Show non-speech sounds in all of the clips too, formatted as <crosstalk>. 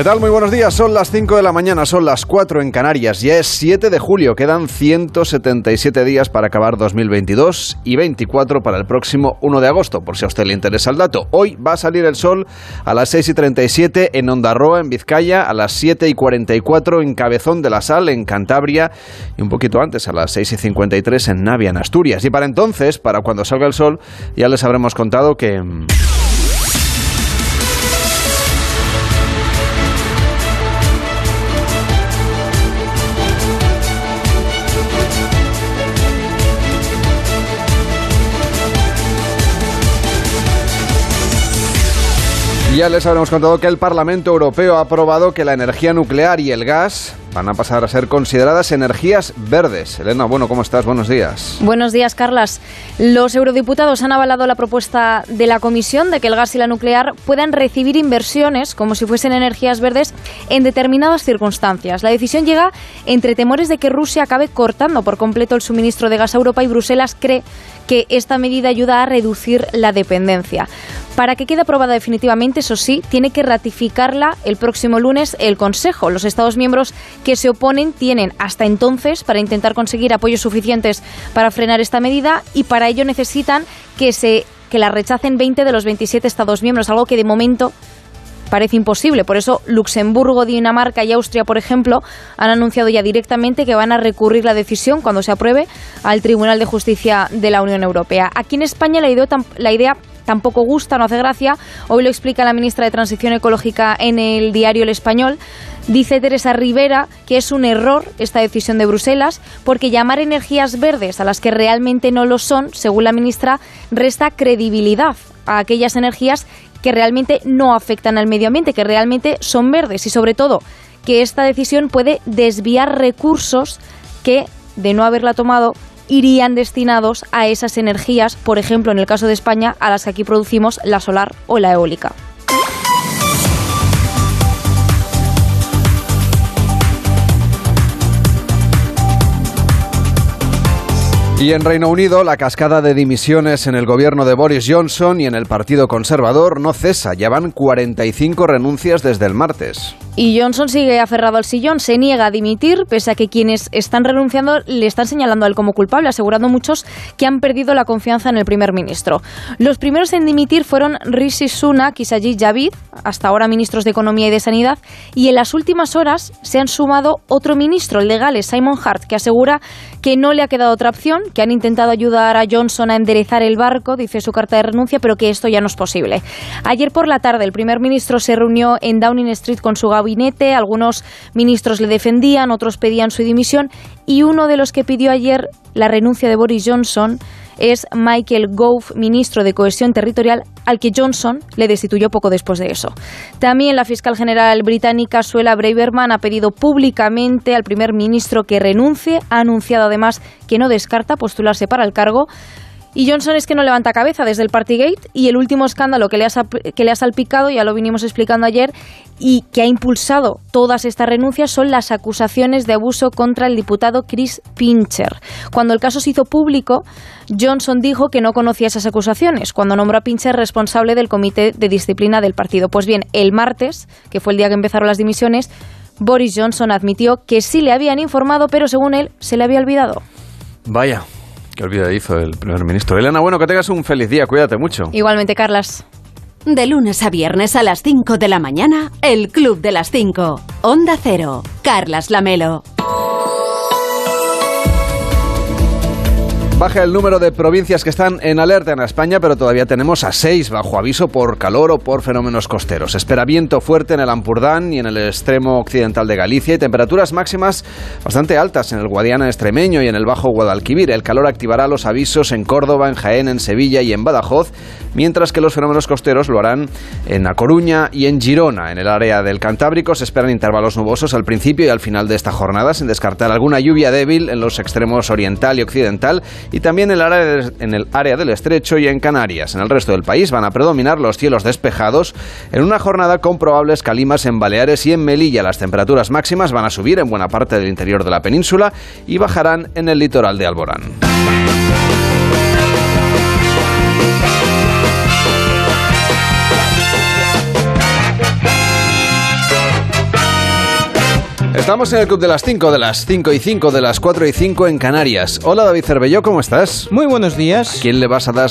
¿Qué tal? Muy buenos días. Son las 5 de la mañana, son las 4 en Canarias. Ya es 7 de julio. Quedan 177 días para acabar 2022 y 24 para el próximo 1 de agosto, por si a usted le interesa el dato. Hoy va a salir el sol a las 6 y 37 en Ondarroa, en Vizcaya, a las 7 y 44 en Cabezón de la Sal, en Cantabria, y un poquito antes, a las 6 y 53 en Navia, en Asturias. Y para entonces, para cuando salga el sol, ya les habremos contado que... Ya les habremos contado que el Parlamento Europeo ha aprobado que la energía nuclear y el gas van a pasar a ser consideradas energías verdes. Elena, bueno, ¿cómo estás? Buenos días. Buenos días, Carlas. Los eurodiputados han avalado la propuesta de la Comisión de que el gas y la nuclear puedan recibir inversiones como si fuesen energías verdes en determinadas circunstancias. La decisión llega entre temores de que Rusia acabe cortando por completo el suministro de gas a Europa y Bruselas cree que esta medida ayuda a reducir la dependencia. Para que quede aprobada definitivamente, eso sí, tiene que ratificarla el próximo lunes el Consejo. Los Estados miembros que se oponen tienen hasta entonces para intentar conseguir apoyos suficientes para frenar esta medida y para ello necesitan que se que la rechacen 20 de los 27 Estados miembros, algo que de momento parece imposible. Por eso Luxemburgo, Dinamarca y Austria, por ejemplo, han anunciado ya directamente que van a recurrir la decisión cuando se apruebe al Tribunal de Justicia de la Unión Europea. Aquí en España la idea, la idea tampoco gusta, no hace gracia. Hoy lo explica la ministra de Transición Ecológica en el diario El Español. Dice Teresa Rivera que es un error esta decisión de Bruselas porque llamar energías verdes a las que realmente no lo son, según la ministra, resta credibilidad a aquellas energías que realmente no afectan al medio ambiente, que realmente son verdes y sobre todo que esta decisión puede desviar recursos que, de no haberla tomado, irían destinados a esas energías, por ejemplo, en el caso de España, a las que aquí producimos la solar o la eólica. Y en Reino Unido, la cascada de dimisiones en el gobierno de Boris Johnson y en el Partido Conservador no cesa. Ya van 45 renuncias desde el martes. Y Johnson sigue aferrado al sillón, se niega a dimitir, pese a que quienes están renunciando le están señalando a él como culpable, asegurando muchos que han perdido la confianza en el primer ministro. Los primeros en dimitir fueron Rishi Sunak y Sajid Javid, hasta ahora ministros de Economía y de Sanidad, y en las últimas horas se han sumado otro ministro, el de Simon Hart, que asegura que no le ha quedado otra opción, que han intentado ayudar a Johnson a enderezar el barco, dice su carta de renuncia, pero que esto ya no es posible. Ayer por la tarde el primer ministro se reunió en Downing Street con su gabinete, algunos ministros le defendían, otros pedían su dimisión y uno de los que pidió ayer la renuncia de Boris Johnson es Michael Gove, ministro de Cohesión Territorial, al que Johnson le destituyó poco después de eso. También la fiscal general británica Suela Braverman ha pedido públicamente al primer ministro que renuncie, ha anunciado además que no descarta postularse para el cargo. Y Johnson es que no levanta cabeza desde el Partygate y el último escándalo que le, ha, que le ha salpicado, ya lo vinimos explicando ayer, y que ha impulsado todas estas renuncias son las acusaciones de abuso contra el diputado Chris Pincher. Cuando el caso se hizo público, Johnson dijo que no conocía esas acusaciones, cuando nombró a Pincher responsable del comité de disciplina del partido. Pues bien, el martes, que fue el día que empezaron las dimisiones, Boris Johnson admitió que sí le habían informado, pero según él se le había olvidado. Vaya, qué olvidadizo el primer ministro. Elena, bueno, que tengas un feliz día, cuídate mucho. Igualmente, Carlas. De lunes a viernes a las 5 de la mañana, el Club de las 5. Onda Cero. Carlas Lamelo. Baja el número de provincias que están en alerta en España, pero todavía tenemos a seis bajo aviso por calor o por fenómenos costeros. Espera viento fuerte en el Ampurdán y en el extremo occidental de Galicia y temperaturas máximas bastante altas en el Guadiana extremeño y en el Bajo Guadalquivir. El calor activará los avisos en Córdoba, en Jaén, en Sevilla y en Badajoz, mientras que los fenómenos costeros lo harán en A Coruña y en Girona. En el área del Cantábrico se esperan intervalos nubosos al principio y al final de esta jornada, sin descartar alguna lluvia débil en los extremos oriental y occidental y también en el, área del estrecho y en Canarias. En el resto del país van a predominar los cielos despejados en una jornada con probables calimas en Baleares y en Melilla. Las temperaturas máximas van a subir en buena parte del interior de la península y bajarán en el litoral de Alborán. Estamos en el Club de las 5, de las 5 y 5, de las 4 y 5 en Canarias. Hola David Cervelló, ¿cómo estás? Muy buenos días. ¿A quién le vas a dar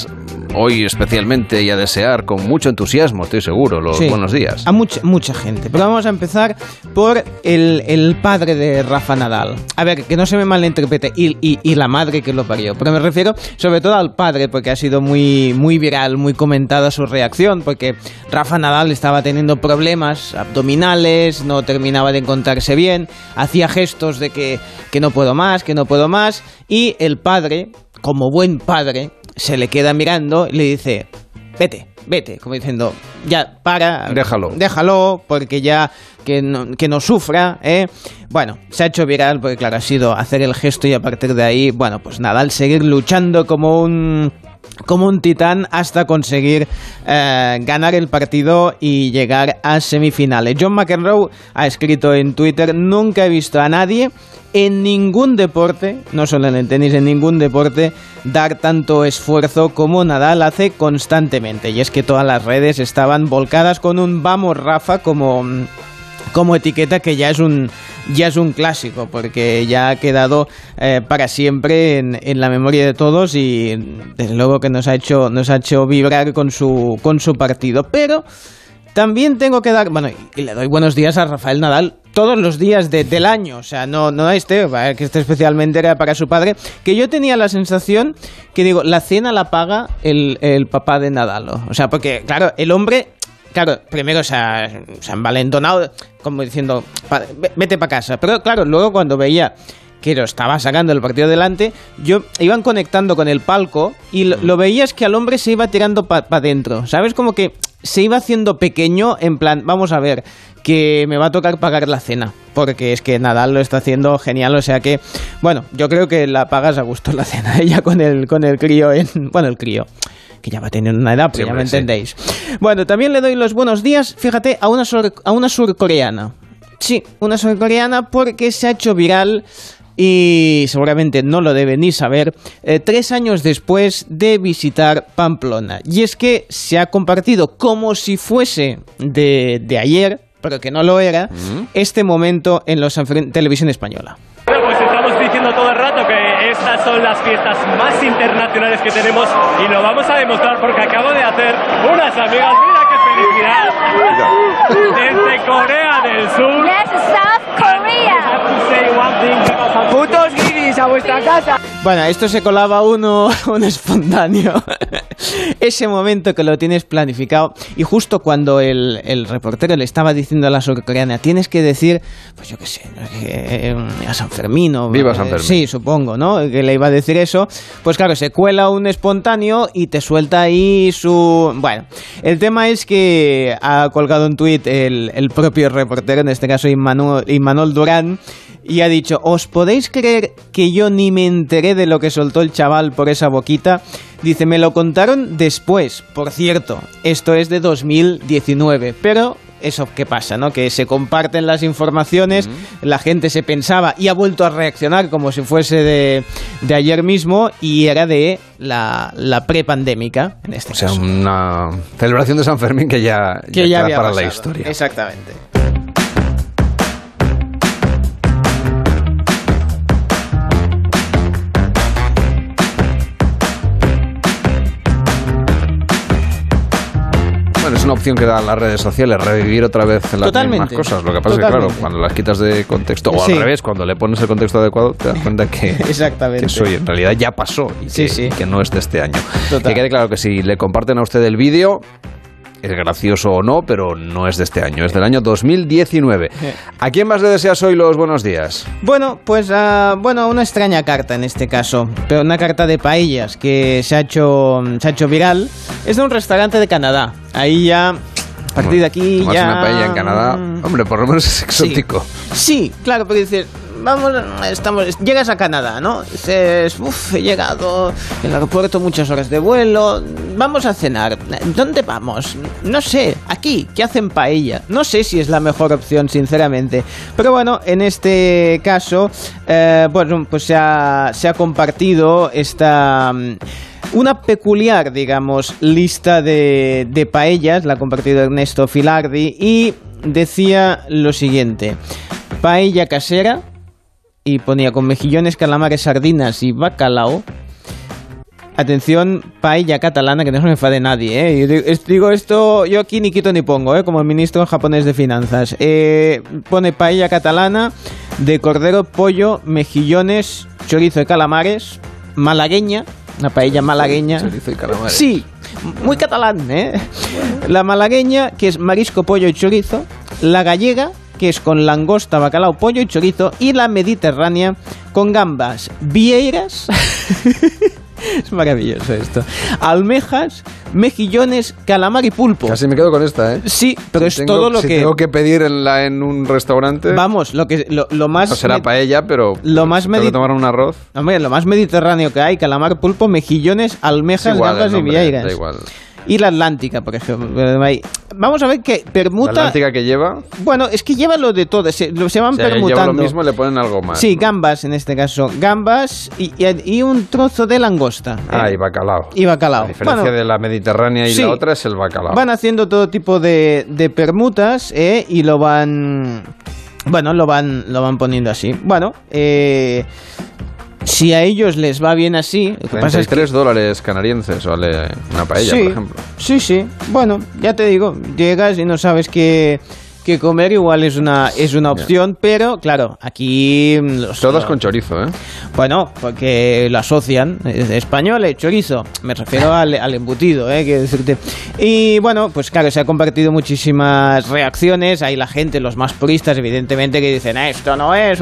hoy especialmente y a desear con mucho entusiasmo, estoy seguro, los Sí, buenos días? A mucha, mucha gente. Pero vamos a empezar por el, el padre de Rafa Nadal. A ver, que no se me malinterprete, y, y, y la madre que lo parió. Pero me refiero sobre todo al padre, porque ha sido muy, muy viral, muy comentada su reacción, porque Rafa Nadal estaba teniendo problemas abdominales, no terminaba de encontrarse bien, hacía gestos de que, que no puedo más, que no puedo más, y el padre, como buen padre, se le queda mirando y le dice, vete, vete, como diciendo, ya, para. Déjalo. Déjalo, porque ya que no, que no sufra, ¿eh? Bueno, se ha hecho viral porque, claro, ha sido hacer el gesto y a partir de ahí, bueno, pues nada, al seguir luchando como un como un titán hasta conseguir eh, ganar el partido y llegar a semifinales. John McEnroe ha escrito en Twitter, nunca he visto a nadie en ningún deporte, no solo en el tenis, en ningún deporte, dar tanto esfuerzo como Nadal hace constantemente. Y es que todas las redes estaban volcadas con un vamos Rafa como como etiqueta que ya es un ya es un clásico porque ya ha quedado eh, para siempre en, la memoria de todos y desde luego que nos ha hecho nos ha hecho vibrar con su con su partido. Pero también tengo que dar bueno y le doy buenos días a Rafael Nadal todos los días de, del año, o sea, no, no este, que este especialmente era para su padre, que yo tenía la sensación que digo, la cena la paga el, el papá de Nadal, o sea, porque claro, el hombre claro, primero se ha, se ha envalentonado, como diciendo, vete para casa. Pero claro, luego cuando veía que lo estaba sacando el partido delante, yo iban conectando con el palco y lo, lo veías que al hombre se iba tirando para pa dentro. ¿Sabes? Como que se iba haciendo pequeño en plan, vamos a ver, que me va a tocar pagar la cena, porque es que Nadal lo está haciendo genial, o sea que, bueno, yo creo que la pagas a gusto la cena, <laughs> ella con el, con el crío en, bueno, el crío que ya va teniendo una edad, pero ya me entendéis. Sí. Bueno, también le doy los buenos días, fíjate, a una, sur, a una surcoreana. Sí, una surcoreana porque se ha hecho viral y seguramente no lo debe ni saber, eh, tres años después de visitar Pamplona. Y es que se ha compartido como si fuese de, de ayer, pero que no lo era, mm este momento en la televisión española. Estas son las fiestas más internacionales que tenemos y lo vamos a demostrar porque acabo de hacer unas amigas. Mira qué felicidad. Desde Corea del Sur. Yes, South Korea. Putos a vuestra casa. Bueno, esto se colaba uno, <laughs> un espontáneo. <laughs> Ese momento que lo tienes planificado y justo cuando el, el reportero le estaba diciendo a la surcoreana, tienes que decir, pues yo qué sé, eh, a San Fermín o... Viva San Fermín. Sí, supongo, ¿no? Que le iba a decir eso. Pues claro, se cuela un espontáneo y te suelta ahí su... Bueno, el tema es que ha colgado un tuit el, el propio reportero, en este caso Immanuel, Immanuel Durán, y ha dicho, ¿os podéis creer que yo ni me enteré de lo que soltó el chaval por esa boquita? Dice, me lo contaron después, por cierto, esto es de 2019, pero eso que pasa, ¿no? Que se comparten las informaciones, uh -huh. la gente se pensaba y ha vuelto a reaccionar como si fuese de, de ayer mismo y era de la, la prepandémica, en este o sea, caso. una celebración de San Fermín que ya, que ya, ya queda para pasado. la historia. Exactamente. Una opción que dan las redes sociales, revivir otra vez las Totalmente. mismas cosas. Lo que pasa es que, claro, cuando las quitas de contexto, o Sí. al revés, cuando le pones el contexto adecuado, te das cuenta que, <laughs> Exactamente. que eso en realidad ya pasó y Sí, que, sí. que no es de este año. Total. Que quede claro que si le comparten a usted el vídeo, es gracioso o no, pero no es de este año, es del año 2019. ¿A quién más le deseas hoy los buenos días? Bueno, pues ah, bueno, una extraña carta en este caso, pero una carta de paellas que se ha hecho se ha hecho viral. Es de un restaurante de Canadá. Ahí ya partir de aquí ya una paella en Canadá, hombre, por lo menos es exótico. Sí, claro, porque dices, vamos, estamos, llegas a Canadá, ¿no? Dices, uff, he llegado en el aeropuerto muchas horas de vuelo, vamos a cenar. ¿Dónde vamos? No sé, aquí, que hacen paella. No sé si es la mejor opción, sinceramente. Pero bueno, en este caso, eh, bueno, pues se ha, se ha compartido esta... una peculiar, digamos, lista de, de paellas, la ha compartido Ernesto Filardi, y decía lo siguiente. paella casera y ponía con mejillones, calamares, sardinas y bacalao. Atención, paella catalana, que no se me enfade nadie, ¿eh? Digo esto, yo aquí ni quito ni pongo, ¿eh? Como el ministro japonés de finanzas. Eh, pone paella catalana de cordero, pollo, mejillones, chorizo de calamares, malagueña, una paella malagueña. Chorizo y calamares. Sí, muy catalán, ¿eh? La malagueña, que es marisco, pollo y chorizo. La gallega, que es con langosta, bacalao, pollo y chorizo. Y la mediterránea, con gambas vieiras. <laughs> <laughs> es maravilloso esto. Almejas, mejillones, calamar y pulpo. Casi me quedo con esta, ¿eh? Sí, pero es tengo- todo lo si que... tengo que pedir en, la, en un restaurante, Vamos, lo, que, lo, lo más... no será paella, pero lo más tengo que medi- tomar un arroz. Hombre, lo más mediterráneo que hay, calamar, pulpo, mejillones, Es almejas, igual gambas y vieiras. da igual. Y la Atlántica, por ejemplo. Ahí. Vamos a ver que La permuta... Atlántica que lleva, Bueno, es que lleva lo de todo, se, lo- se van o sea, lleva permutando. lo mismo, le ponen algo más. sí, ¿no? gambas en este caso. Gambas y, y- y un trozo de langosta. Ah, ¿eh? y bacalao. Y bacalao. La diferencia Bueno, de la mediterránea y sí. la otra es el bacalao. Van haciendo todo tipo de, de permutas ¿eh? y lo van... Bueno, lo van, lo van poniendo así. Bueno, eh, si a ellos les va bien así... Lo que pasa es que 33 dólares canadienses vale una paella, sí, por ejemplo. Sí, sí. Bueno, ya te digo, llegas y no sabes qué, qué comer, igual es una, es una opción, pero claro, aquí... mm, Los, Todas con chorizo, ¿eh? Bueno, porque lo asocian. es Español, eh, chorizo. Me refiero <laughs> al, al embutido, ¿eh? Quiero decirte. Y bueno, pues claro, se han compartido muchísimas reacciones. Hay la gente, los más puristas, evidentemente, que dicen, "Ah, esto no es.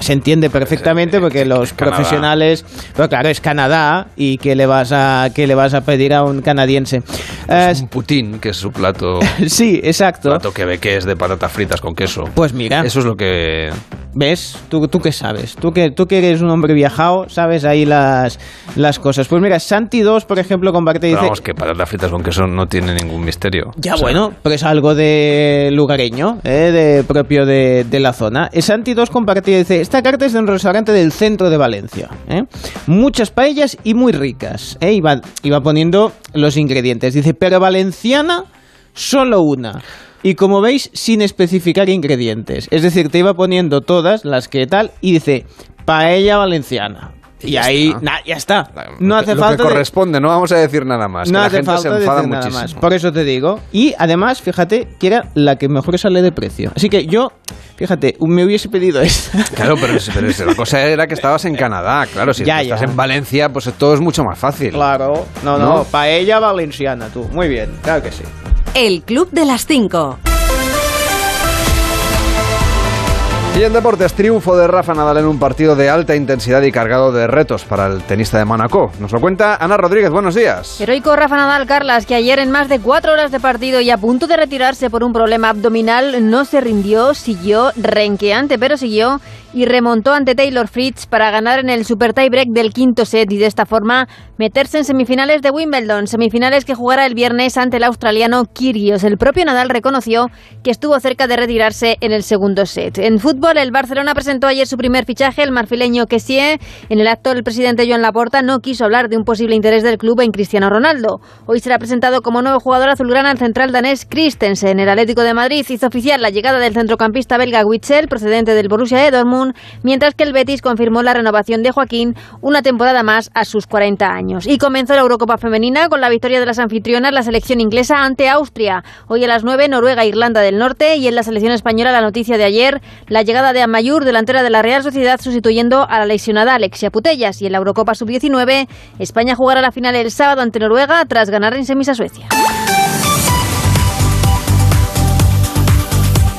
Se entiende perfectamente porque los profesionales. Pero claro, es Canadá y ¿qué le vas a, qué le vas a pedir a un canadiense? Eh, Es un putín, que es su plato, <laughs> sí, exacto. plato quebequés de patatas fritas con queso. Pues mira. Eso es lo que... ¿Ves? ¿Tú, tú qué sabes? ¿Tú que, tú que eres un hombre viajado, sabes ahí las, las cosas. Pues mira, Santi 2, por ejemplo, comparte y dice... vamos, que patatas fritas con queso no tiene ningún misterio. Ya O sea, bueno, pero es algo de lugareño, ¿eh? de propio de, de la zona. Eh, Santi 2 comparte y dice, esta carta es de un restaurante del centro de Valencia. ¿eh? Muchas paellas y muy ricas. ¿eh? Va, y va poniendo los ingredientes. Dice, pero valenciana, solo una. Y como veis, sin especificar ingredientes. Es decir, te iba poniendo todas las que tal y dice, paella valenciana. Y, ya ahí, está. na- ya está. No hace lo falta... que de- corresponde, no vamos a decir nada más. que no la hace gente falta se enfada decir nada muchísimo. más. Por eso te digo. Y además, fíjate que era la que mejor sale de precio. Así que yo, fíjate, me hubiese pedido esta. Claro, pero, es- pero la cosa era que estabas en Canadá. Claro, si Ya, estás ya. en Valencia, pues todo es mucho más fácil. Claro. No, no, ¿No? paella valenciana, tú. Muy bien, claro que sí. El Club de las 5. Y en deportes, triunfo de Rafa Nadal en un partido de alta intensidad y cargado de retos para el tenista de Mónaco. Nos lo cuenta Ana Rodríguez. Buenos días. Heroico Rafa Nadal Carlas, que ayer en más de cuatro horas de partido y a punto de retirarse por un problema abdominal, no se rindió, siguió renqueante, pero siguió y remontó ante Taylor Fritz para ganar en el super tiebreak del quinto set y de esta forma meterse en semifinales de Wimbledon, semifinales que jugará el viernes ante el australiano Kyrgios. El propio Nadal reconoció que estuvo cerca de retirarse en el segundo set. En fútbol, el Barcelona presentó ayer su primer fichaje, el marfileño Kessie. En el acto, el presidente Joan Laporta no quiso hablar de un posible interés del club en Cristiano Ronaldo. Hoy será presentado como nuevo jugador azulgrana el central danés Christensen. El Atlético de Madrid hizo oficial la llegada del centrocampista belga Witzel, procedente del Borussia de Mientras que el Betis confirmó la renovación de Joaquín una temporada más a sus 40 años. Y comenzó la Eurocopa femenina con la victoria de las anfitrionas, la selección inglesa ante Austria. Hoy a las 9, Noruega, Irlanda del Norte y en la selección española la noticia de ayer, la llegada de Amayur, delantera de la Real Sociedad, sustituyendo a la lesionada Alexia Putellas. Y en la Eurocopa Sub-19, España jugará la final el sábado ante Noruega tras ganar en semis a Suecia.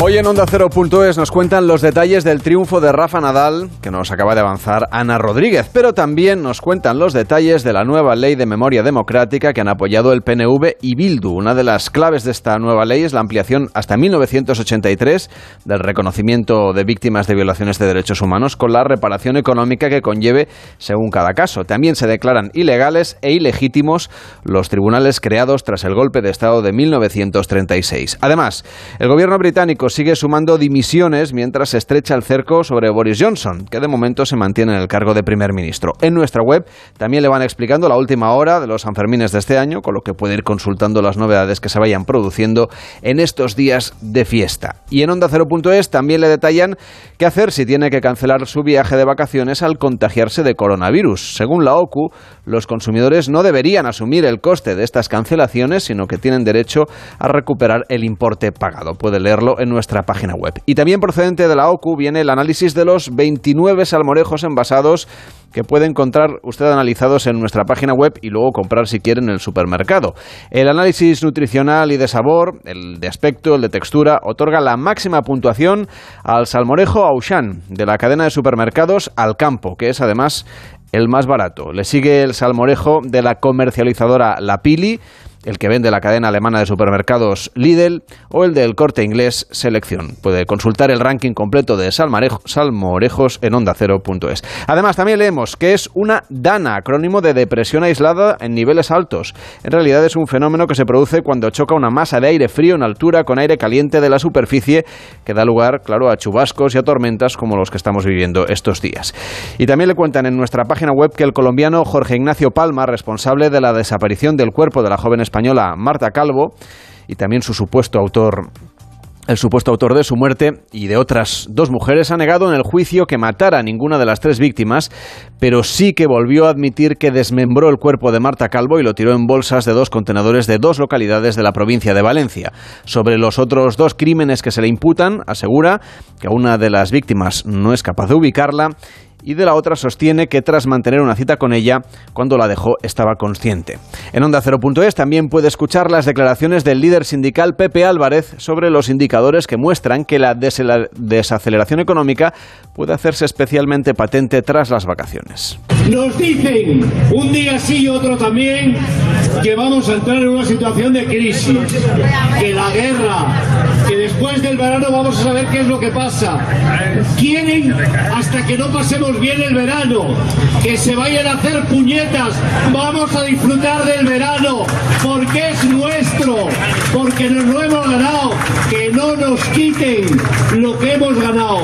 Hoy en Onda Cero.es nos cuentan los detalles del triunfo de Rafa Nadal, que nos acaba de avanzar Ana Rodríguez, pero también nos cuentan los detalles de la nueva ley de memoria democrática que han apoyado el PNV y Bildu. Una de las claves de esta nueva ley es la ampliación hasta 1983 del reconocimiento de víctimas de violaciones de derechos humanos con la reparación económica que conlleve según cada caso. También se declaran ilegales e ilegítimos los tribunales creados tras el golpe de Estado de 1936. Además, el gobierno británico británico sigue sumando dimisiones mientras se estrecha el cerco sobre Boris Johnson, que de momento se mantiene en el cargo de primer ministro. En nuestra web también le van explicando la última hora de los Sanfermines de este año, con lo que puede ir consultando las novedades que se vayan produciendo en estos días de fiesta. Y en Onda 0.es también le detallan qué hacer si tiene que cancelar su viaje de vacaciones al contagiarse de coronavirus. Según la OCU, los consumidores no deberían asumir el coste de estas cancelaciones, sino que tienen derecho a recuperar el importe pagado. Puede leerlo en nuestra página web. Y también procedente de la OCU viene el análisis de los 29 salmorejos envasados que puede encontrar usted analizados en nuestra página web y luego comprar si quiere en el supermercado. El análisis nutricional y de sabor, el de aspecto, el de textura, otorga la máxima puntuación al salmorejo Auchan de la cadena de supermercados Alcampo, que es además el más barato. Le sigue el salmorejo de la comercializadora La Pili el que vende la cadena alemana de supermercados Lidl o el del corte inglés Selección. Puede consultar el ranking completo de salmorejos en ondacero.es. Además, también leemos que es una DANA, acrónimo de depresión aislada en niveles altos. En realidad es un fenómeno que se produce cuando choca una masa de aire frío en altura con aire caliente de la superficie que da lugar, claro, a chubascos y a tormentas como los que estamos viviendo estos días. Y también le cuentan en nuestra página web que el colombiano Jorge Ignacio Palma, responsable de la desaparición del cuerpo de la joven española Marta Calvo y también su supuesto autor el supuesto autor de su muerte y de otras dos mujeres ha negado en el juicio que matara a ninguna de las tres víctimas, pero sí que volvió a admitir que desmembró el cuerpo de Marta Calvo y lo tiró en bolsas de dos contenedores de dos localidades de la provincia de Valencia. Sobre los otros dos crímenes que se le imputan, asegura que una de las víctimas no es capaz de ubicarla y de la otra sostiene que tras mantener una cita con ella, cuando la dejó estaba consciente. En Onda 0.es también puede escuchar las declaraciones del líder sindical Pepe Álvarez sobre los indicadores que muestran que la desaceleración económica puede hacerse especialmente patente tras las vacaciones. Nos dicen un día sí y otro también que vamos a entrar en una situación de crisis, que la guerra, después del verano vamos a saber qué es lo que pasa. Quieren hasta que no pasemos bien el verano, que se vayan a hacer puñetas, vamos a disfrutar del verano, porque es nuestro, porque nos lo hemos ganado, que no nos quiten lo que hemos ganado.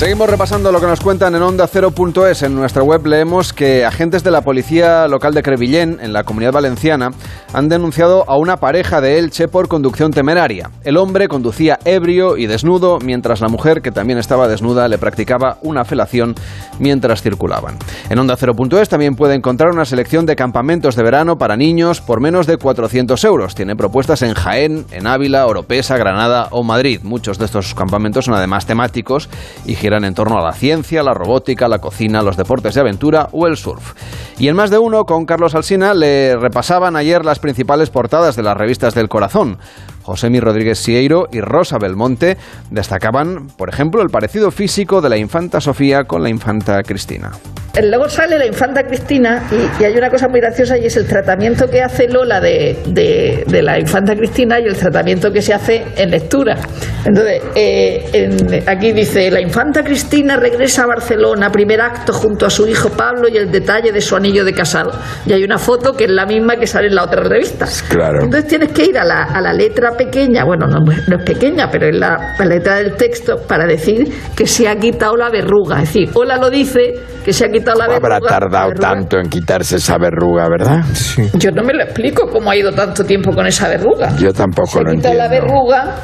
Seguimos repasando lo que nos cuentan en Onda 0.es. En nuestra web leemos que agentes de la policía local de Crevillén, en la comunidad valenciana, han denunciado a una pareja de Elche por conducción temeraria. El hombre conducía ebrio y desnudo, mientras la mujer, que también estaba desnuda, le practicaba una felación mientras circulaban. En Onda 0.es también puede encontrar una selección de campamentos de verano para niños por menos de 400 euros. Tiene propuestas en Jaén, en Ávila, Oropesa, Granada o Madrid. Muchos de estos campamentos son además temáticos y en torno a la ciencia, la robótica, la cocina, los deportes de aventura o el surf. Y en más de uno, con Carlos Alsina, le repasaban ayer las principales portadas de las revistas del corazón. Josemi Rodríguez Sieiro y Rosa Belmonte destacaban, por ejemplo, el parecido físico de la infanta Sofía con la infanta Cristina. Luego sale la infanta Cristina y, hay una cosa muy graciosa y es el tratamiento que hace Lola de, la infanta Cristina y el tratamiento que se hace en lectura. Entonces, eh, aquí dice, la infanta Cristina regresa a Barcelona, primer acto junto a su hijo Pablo y el detalle de su anillo de casado. Y hay una foto que es la misma que sale en la otra revista. Claro. Entonces tienes que ir a la, a la letra pequeña, bueno, no, es pequeña, pero es la, letra del texto para decir que se ha quitado la verruga. Es decir, Hola lo dice que se ha quitado la verruga. Habrá tardado tanto en quitarse esa verruga, ¿verdad? Sí. Yo no me lo explico cómo ha ido tanto tiempo con esa verruga. Yo tampoco se lo ha entiendo. la verruga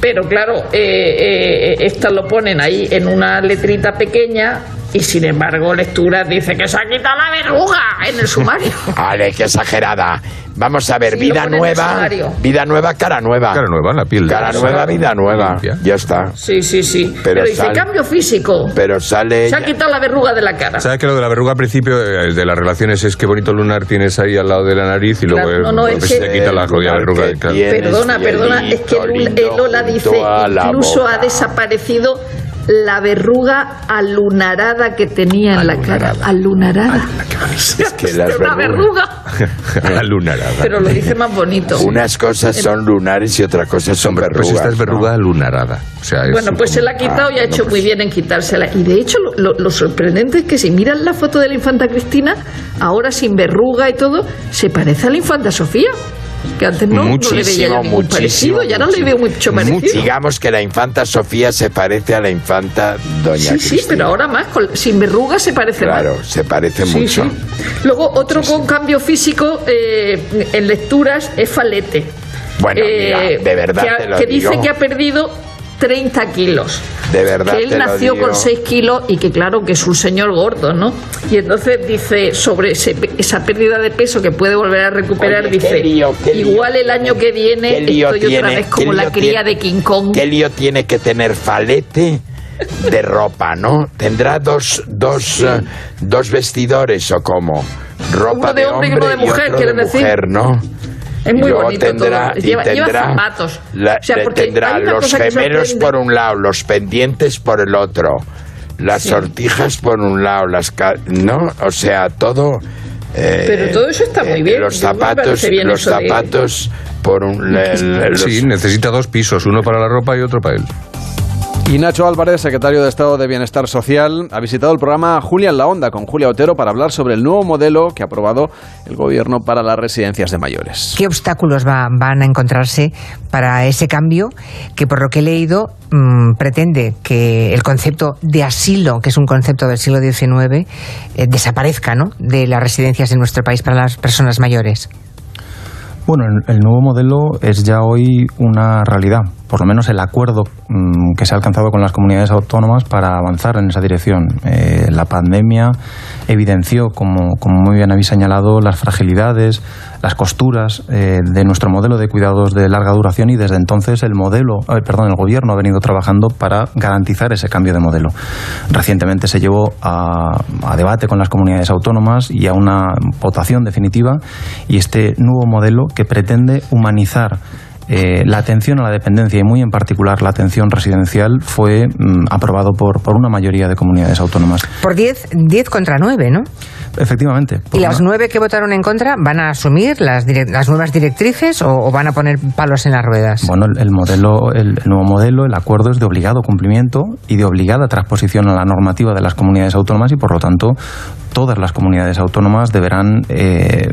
pero claro, eh, eh, estas lo ponen ahí en una letrita pequeña y sin embargo lecturas dice que se ha quitado la verruga en el sumario. <laughs> Vale, qué exagerada. Vamos a ver, Sí, vida el nueva, vida nueva, cara nueva. Cara nueva, la piel. Cara nueva, vida nueva. Limpia. Ya está. Sí, sí, sí. Pero Pero, dice cambio físico. Pero sale. Se ha quitado la verruga de la cara. ¿Sabes que lo de la verruga al principio eh, de las relaciones es que bonito lunar tienes ahí al lado de la nariz y luego Claro, eh, no, no, es que- se quita la rodilla verruga. Perdona, perdona, es que Lola dice, incluso ha desaparecido la verruga alunarada que tenía en la cara. Alunarada. <laughs> Es que las una verrugas- verruga. <laughs> Lunarada. Pero lo dice más bonito. Unas cosas son lunares y otras cosas son verrugas. pues esta es ¿no? verruga lunarada. O sea, es Bueno, pues se la ha quitado y ha Ah, hecho bueno, muy pues- bien en quitársela. Y de hecho, lo, lo- lo sorprendente es que si miran la foto de la infanta Cristina, ahora sin verruga y todo, se parece a la infanta Sofía. Que antes no, no le veía yo muchísimo, ningún muchísimo. parecido, y ahora le veo mucho parecido. Digamos que la infanta Sofía se parece a la infanta Doña Sí, sí, Cristina. pero ahora más, con- sin verrugas se parece Claro, más. se parece Sí, mucho. sí. Luego, otro con cambio físico eh, en lecturas es Falete. Bueno, mira, de verdad que, te lo que dice digo. que ha perdido 30 kilos. De verdad que él te lo nació digo. con 6 kilos y que claro que es un señor gordo, ¿no? Y entonces dice sobre ese- esa pérdida de peso que puede volver a recuperar, Oye, dice, lío, qué lío igual el año que viene ¿Qué lío estoy otra tiene? vez ¿Qué como la cría tiene? de King Kong. ¿Qué lío tiene que tener falete de ropa, no? ¿Tendrá dos, dos, eh, dos vestidores o cómo? Ropa Uno de hombre y uno de y mujer, otro ¿quieres de decir? mujer, ¿no? Es muy Luego bonito tendrá, todo. y Lleva, lleva tendrá zapatos. la- o sea, le- porque tendrá hay una los gemelos por un lado, los pendientes por el otro, las Sí. sortijas por un lado, las ca- no, o sea, todo. eh, Pero todo eso está muy eh, bien. Los zapatos, bien los de- zapatos por un. le- le- los- Sí, necesita dos pisos, uno para la ropa y otro para él. Y Nacho Álvarez, secretario de Estado de Bienestar Social, ha visitado el programa Julia en la Onda con Julia Otero para hablar sobre el nuevo modelo que ha aprobado el Gobierno para las residencias de mayores. ¿Qué obstáculos va- van a encontrarse para ese cambio que, por lo que he leído, mm, pretende que el concepto de asilo, que es un concepto del siglo XIX, eh, desaparezca ¿no? de las residencias en nuestro país para las personas mayores? Bueno, el, el nuevo modelo es ya hoy una realidad, por lo menos el acuerdo mm, que se ha alcanzado con las comunidades autónomas para avanzar en esa dirección. Eh, la pandemia evidenció, como, muy bien habéis señalado, las fragilidades, las costuras eh, de nuestro modelo de cuidados de larga duración y desde entonces el modelo, eh, perdón, el gobierno ha venido trabajando para garantizar ese cambio de modelo. Recientemente se llevó a, a debate con las comunidades autónomas y a una votación definitiva y este nuevo modelo que pretende humanizar eh, la atención a la dependencia y muy en particular la atención residencial fue mm, aprobado por, por una mayoría de comunidades autónomas. Por 10, 10 contra 9, ¿no? Efectivamente. ¿Y las una- nueve que votaron en contra van a asumir las, direc- las nuevas directrices o, o van a poner palos en las ruedas? Bueno, el, el modelo, el, el nuevo modelo, el acuerdo es de obligado cumplimiento y de obligada transposición a la normativa de las comunidades autónomas y, por lo tanto, todas las comunidades autónomas deberán eh,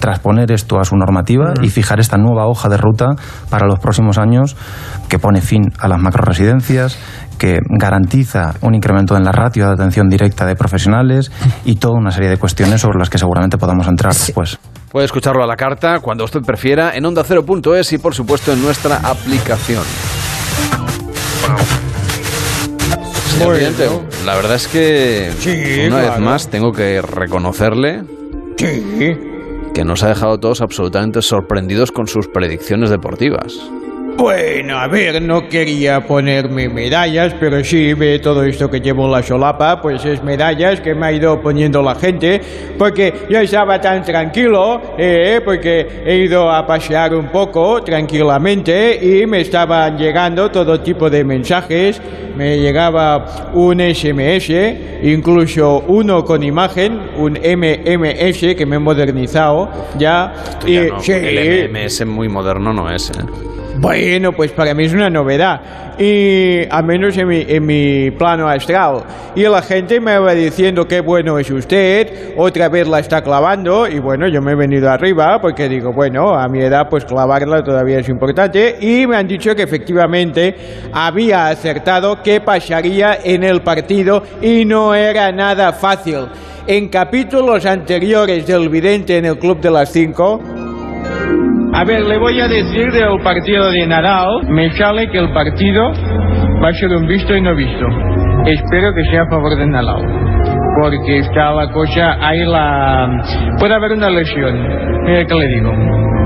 transponer esto a su normativa y fijar esta nueva hoja de ruta para los próximos años que pone fin a las macroresidencias, que garantiza un incremento en la ratio de atención directa de profesionales y toda una serie de cuestiones sobre las que seguramente podamos entrar después. Puede escucharlo a la carta cuando usted prefiera en onda0.es y por supuesto en nuestra aplicación. La verdad es que Sí, una vez más tengo que reconocerle que nos ha dejado todos absolutamente sorprendidos con sus predicciones deportivas. Bueno, a ver, no quería ponerme medallas, pero sí, ve todo esto que llevo en la solapa, pues es medallas que me ha ido poniendo la gente, porque yo estaba tan tranquilo, eh, porque he ido a pasear un poco tranquilamente y me estaban llegando todo tipo de mensajes, me llegaba un SMS, incluso uno con imagen, un MMS que me he modernizado ya, y Ya no, sí, el MMS muy moderno no es. ¿eh? Bueno, pues para mí es una novedad. Y al menos en mi, en mi plano astral. Y la gente me va diciendo qué bueno es usted, otra vez la está clavando. Y bueno, yo me he venido arriba porque digo, bueno, a mi edad pues clavarla todavía es importante. Y me han dicho que efectivamente había acertado qué pasaría en el partido y no era nada fácil. En capítulos anteriores del vidente en el Club de las Cinco, a ver, le voy a decir del partido de Nadal. Me sale que el partido va a ser un visto y no visto. Espero que sea a favor de Nadal. Porque está la cosa, hay la... Puede haber una lesión. Mira que le digo.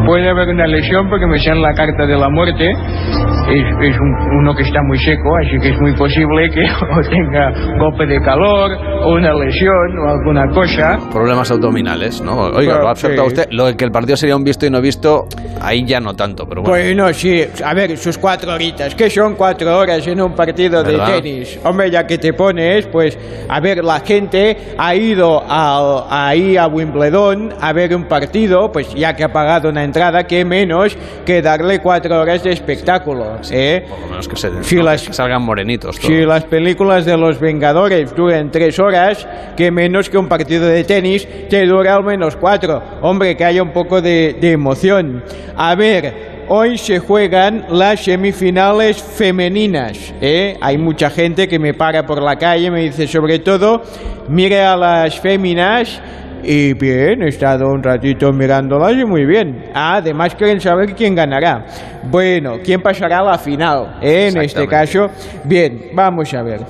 Puede haber una lesión porque me sale la carta de la muerte. Es, es un- uno que está muy seco, así que es muy posible que <laughs> o tenga golpe de calor o una lesión o alguna cosa. Problemas abdominales, ¿no? Oiga, Pero, lo ha acertado sí. usted. Lo de que el partido sería un visto y no visto, ahí ya no tanto, pero bueno. Bueno, sí, a ver, sus cuatro horitas, que son cuatro horas en un partido de ¿Verdad? tenis. Hombre, ya que te pones, pues, a ver, la gente ha ido al- ahí a Wimbledon a ver un partido, pues ya que ha pagado una entrada entrada, que menos que darle cuatro horas de espectáculo. ¿eh? Por lo menos que, se, Si no, las- que salgan morenitos. todos. Si las películas de los Vengadores duran tres horas, que menos que un partido de tenis te dura al menos cuatro. Hombre, que haya un poco de, de emoción. A ver, hoy se juegan las semifinales femeninas. ¿eh? Hay mucha gente que me para por la calle, me dice sobre todo, mire a las féminas. Y bien, he estado un ratito mirándolas y muy bien. Además quieren saber quién ganará. Bueno, quién pasará a la final. ¿eh? En este cacho. Bien, vamos a ver.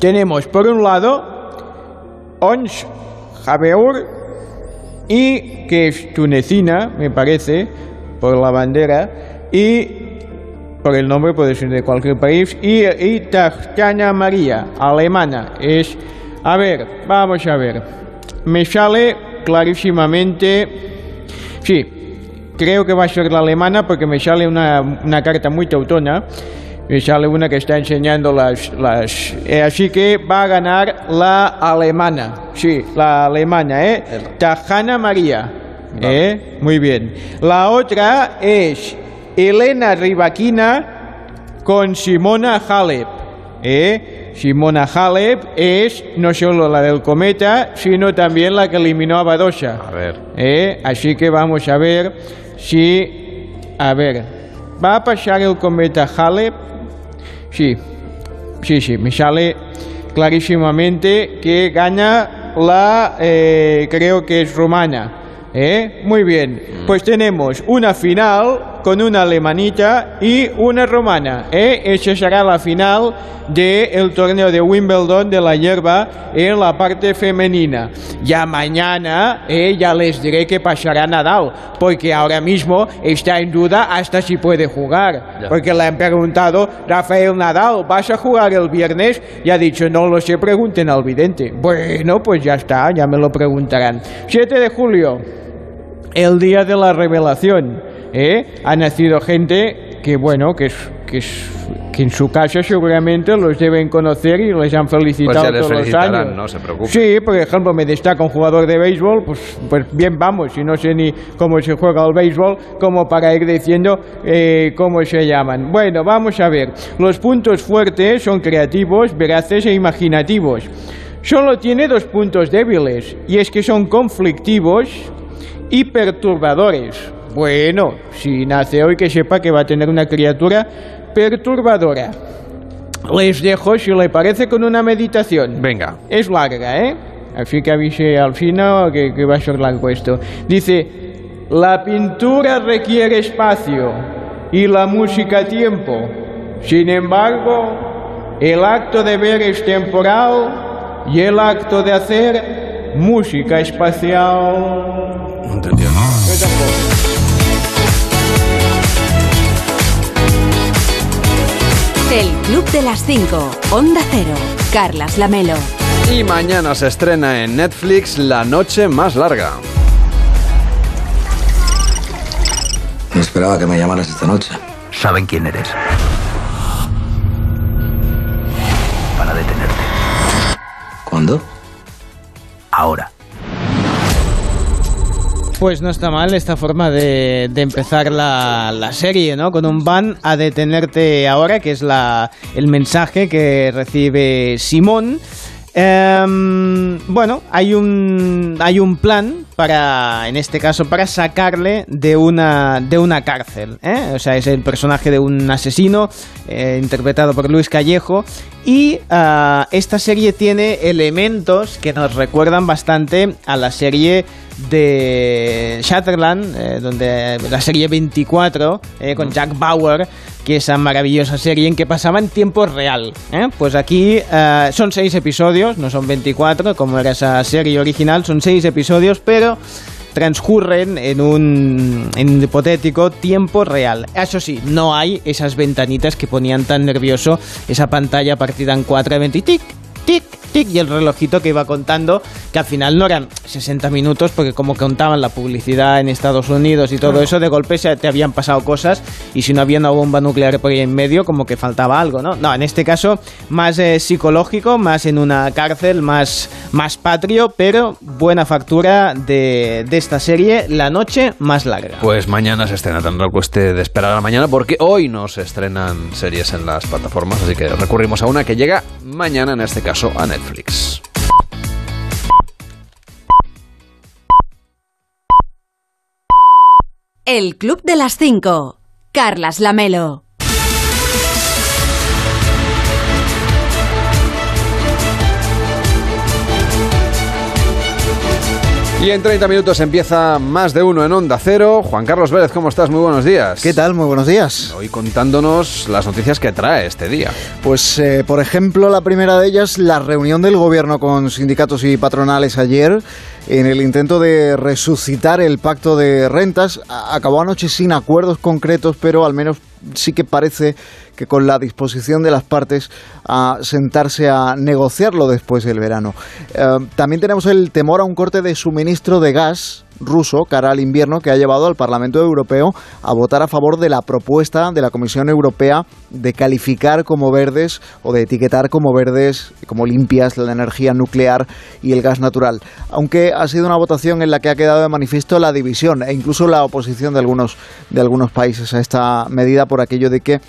Tenemos por un lado Ons Jabeur y que es tunecina, me parece, por la bandera y por el nombre puede ser de cualquier país y, y Tatjana María, alemana. Es a ver, vamos a ver. Me sale clarísimamente Sí, creo que va a ser la alemana porque me sale una, una carta muy teutona. Me sale una que está enseñando las... las eh, así que va a ganar la alemana. Sí, la alemana, ¿eh? Tajana María. ¿eh? Muy bien. La otra es Elena Rivaquina con Simona Halep. ¿eh? Simona Halep es no solo la del cometa, sino también la que eliminó a Badosa. A ver. ¿eh? Así que vamos a ver si... A ver, ¿va a pasar el cometa Halep? Sí, sí, sí, me sale clarísimamente que gana la, eh, creo que es romana. ¿eh? Muy bien, pues tenemos una final con una alemanita y una romana. ¿eh? Esa será la final del torneo de Wimbledon de la hierba en la parte femenina. Ya mañana eh, ya les diré que pasará Nadal, porque ahora mismo está en duda hasta si puede jugar. Ya. Porque le han preguntado, Rafael Nadal, ¿vas a jugar el viernes? Y ha dicho, no lo sé, pregunten al vidente. Bueno, pues ya está, ya me lo preguntarán. 7 de julio el día de la revelación. ¿Eh? Ha nacido gente que, bueno, que, es, que, es- que en su casa seguramente los deben conocer y les han felicitado Pues ya les todos los años. no se preocupe. Sí, por ejemplo, me destaca un jugador de béisbol, pues, pues bien vamos, y no sé ni cómo se juega el béisbol, como para ir diciendo eh, cómo se llaman. Bueno, vamos a ver. Los puntos fuertes son creativos, veraces e imaginativos. Solo tiene dos puntos débiles, y es que son conflictivos y perturbadores. Bueno, si nace hoy que sepa que va a tener una criatura perturbadora. Les dejo, si le parece, con una meditación. Venga. Es larga, ¿eh? Así que avise al final que, que va a ser largo esto. Dice, la pintura requiere espacio y la música tiempo. Sin embargo, el acto de ver es temporal y el acto de hacer música espacial. No entendía Yo tampoco. El Club de las 5. Onda Cero. Carlas Lamelo. Y mañana se estrena en Netflix La Noche Más Larga. No esperaba que me llamaras esta noche. Saben quién eres. Para detenerte. ¿Cuándo? Ahora. Pues no está mal esta forma de, de empezar la, serie, ¿no? Con un van a detenerte ahora, que es la, el mensaje que recibe Simón. Em, bueno, hay un, hay un plan para, en este caso, para sacarle de una, de una cárcel. ¿eh? O sea, es el personaje de un asesino eh, interpretado por Luis Callejo. Y ah, esta serie tiene elementos que nos recuerdan bastante a la serie de Shatterland, eh, donde la serie 24 eh, con Jack Bauer, que esa maravillosa serie en que pasaba en tiempo real. Pues aquí eh, son seis episodios, no son 24 como era esa serie original, son seis episodios, pero transcurren en un, en un hipotético tiempo real. Eso sí, no hay esas ventanitas que ponían tan nervioso esa pantalla partida en 4 20 tic, tic, tic, tic y el relojito que iba contando, que al final no eran 60 minutos, porque como contaban la publicidad en Estados Unidos y todo eso, de golpe se te habían pasado cosas y si no había una bomba nuclear por ahí en medio, como que faltaba algo, ¿no? No, en este caso más eh, psicológico, más en una cárcel, más, más patrio, pero buena factura de, de esta serie, La Noche Más Larga. Pues mañana se estrena, tendrá cueste de esperar a la mañana porque hoy no se estrenan series en las plataformas, así que recurrimos a una que llega mañana, en este caso a Netflix. El Club de las Cinco. Carlas Lamelo. Y en 30 minutos empieza más de uno en Onda Cero. Juan Carlos Vélez, ¿cómo estás? Muy buenos días. ¿Qué tal? Muy buenos días. Hoy contándonos las noticias que trae este día. Pues, eh, por ejemplo, la primera de ellas, la reunión del gobierno con sindicatos y patronales ayer en el intento de resucitar el pacto de rentas. Acabó anoche sin acuerdos concretos, pero al menos sí que parece que con la disposición de las partes a sentarse a negociarlo después del verano. Eh, también tenemos el temor a un corte de suministro de gas ruso cara al invierno que ha llevado al Parlamento Europeo a votar a favor de la propuesta de la Comisión Europea de calificar como verdes o de etiquetar como verdes, como limpias la energía nuclear y el gas natural. Aunque ha sido una votación en la que ha quedado de manifiesto la división e incluso la oposición de algunos de algunos países a esta medida por aquello de que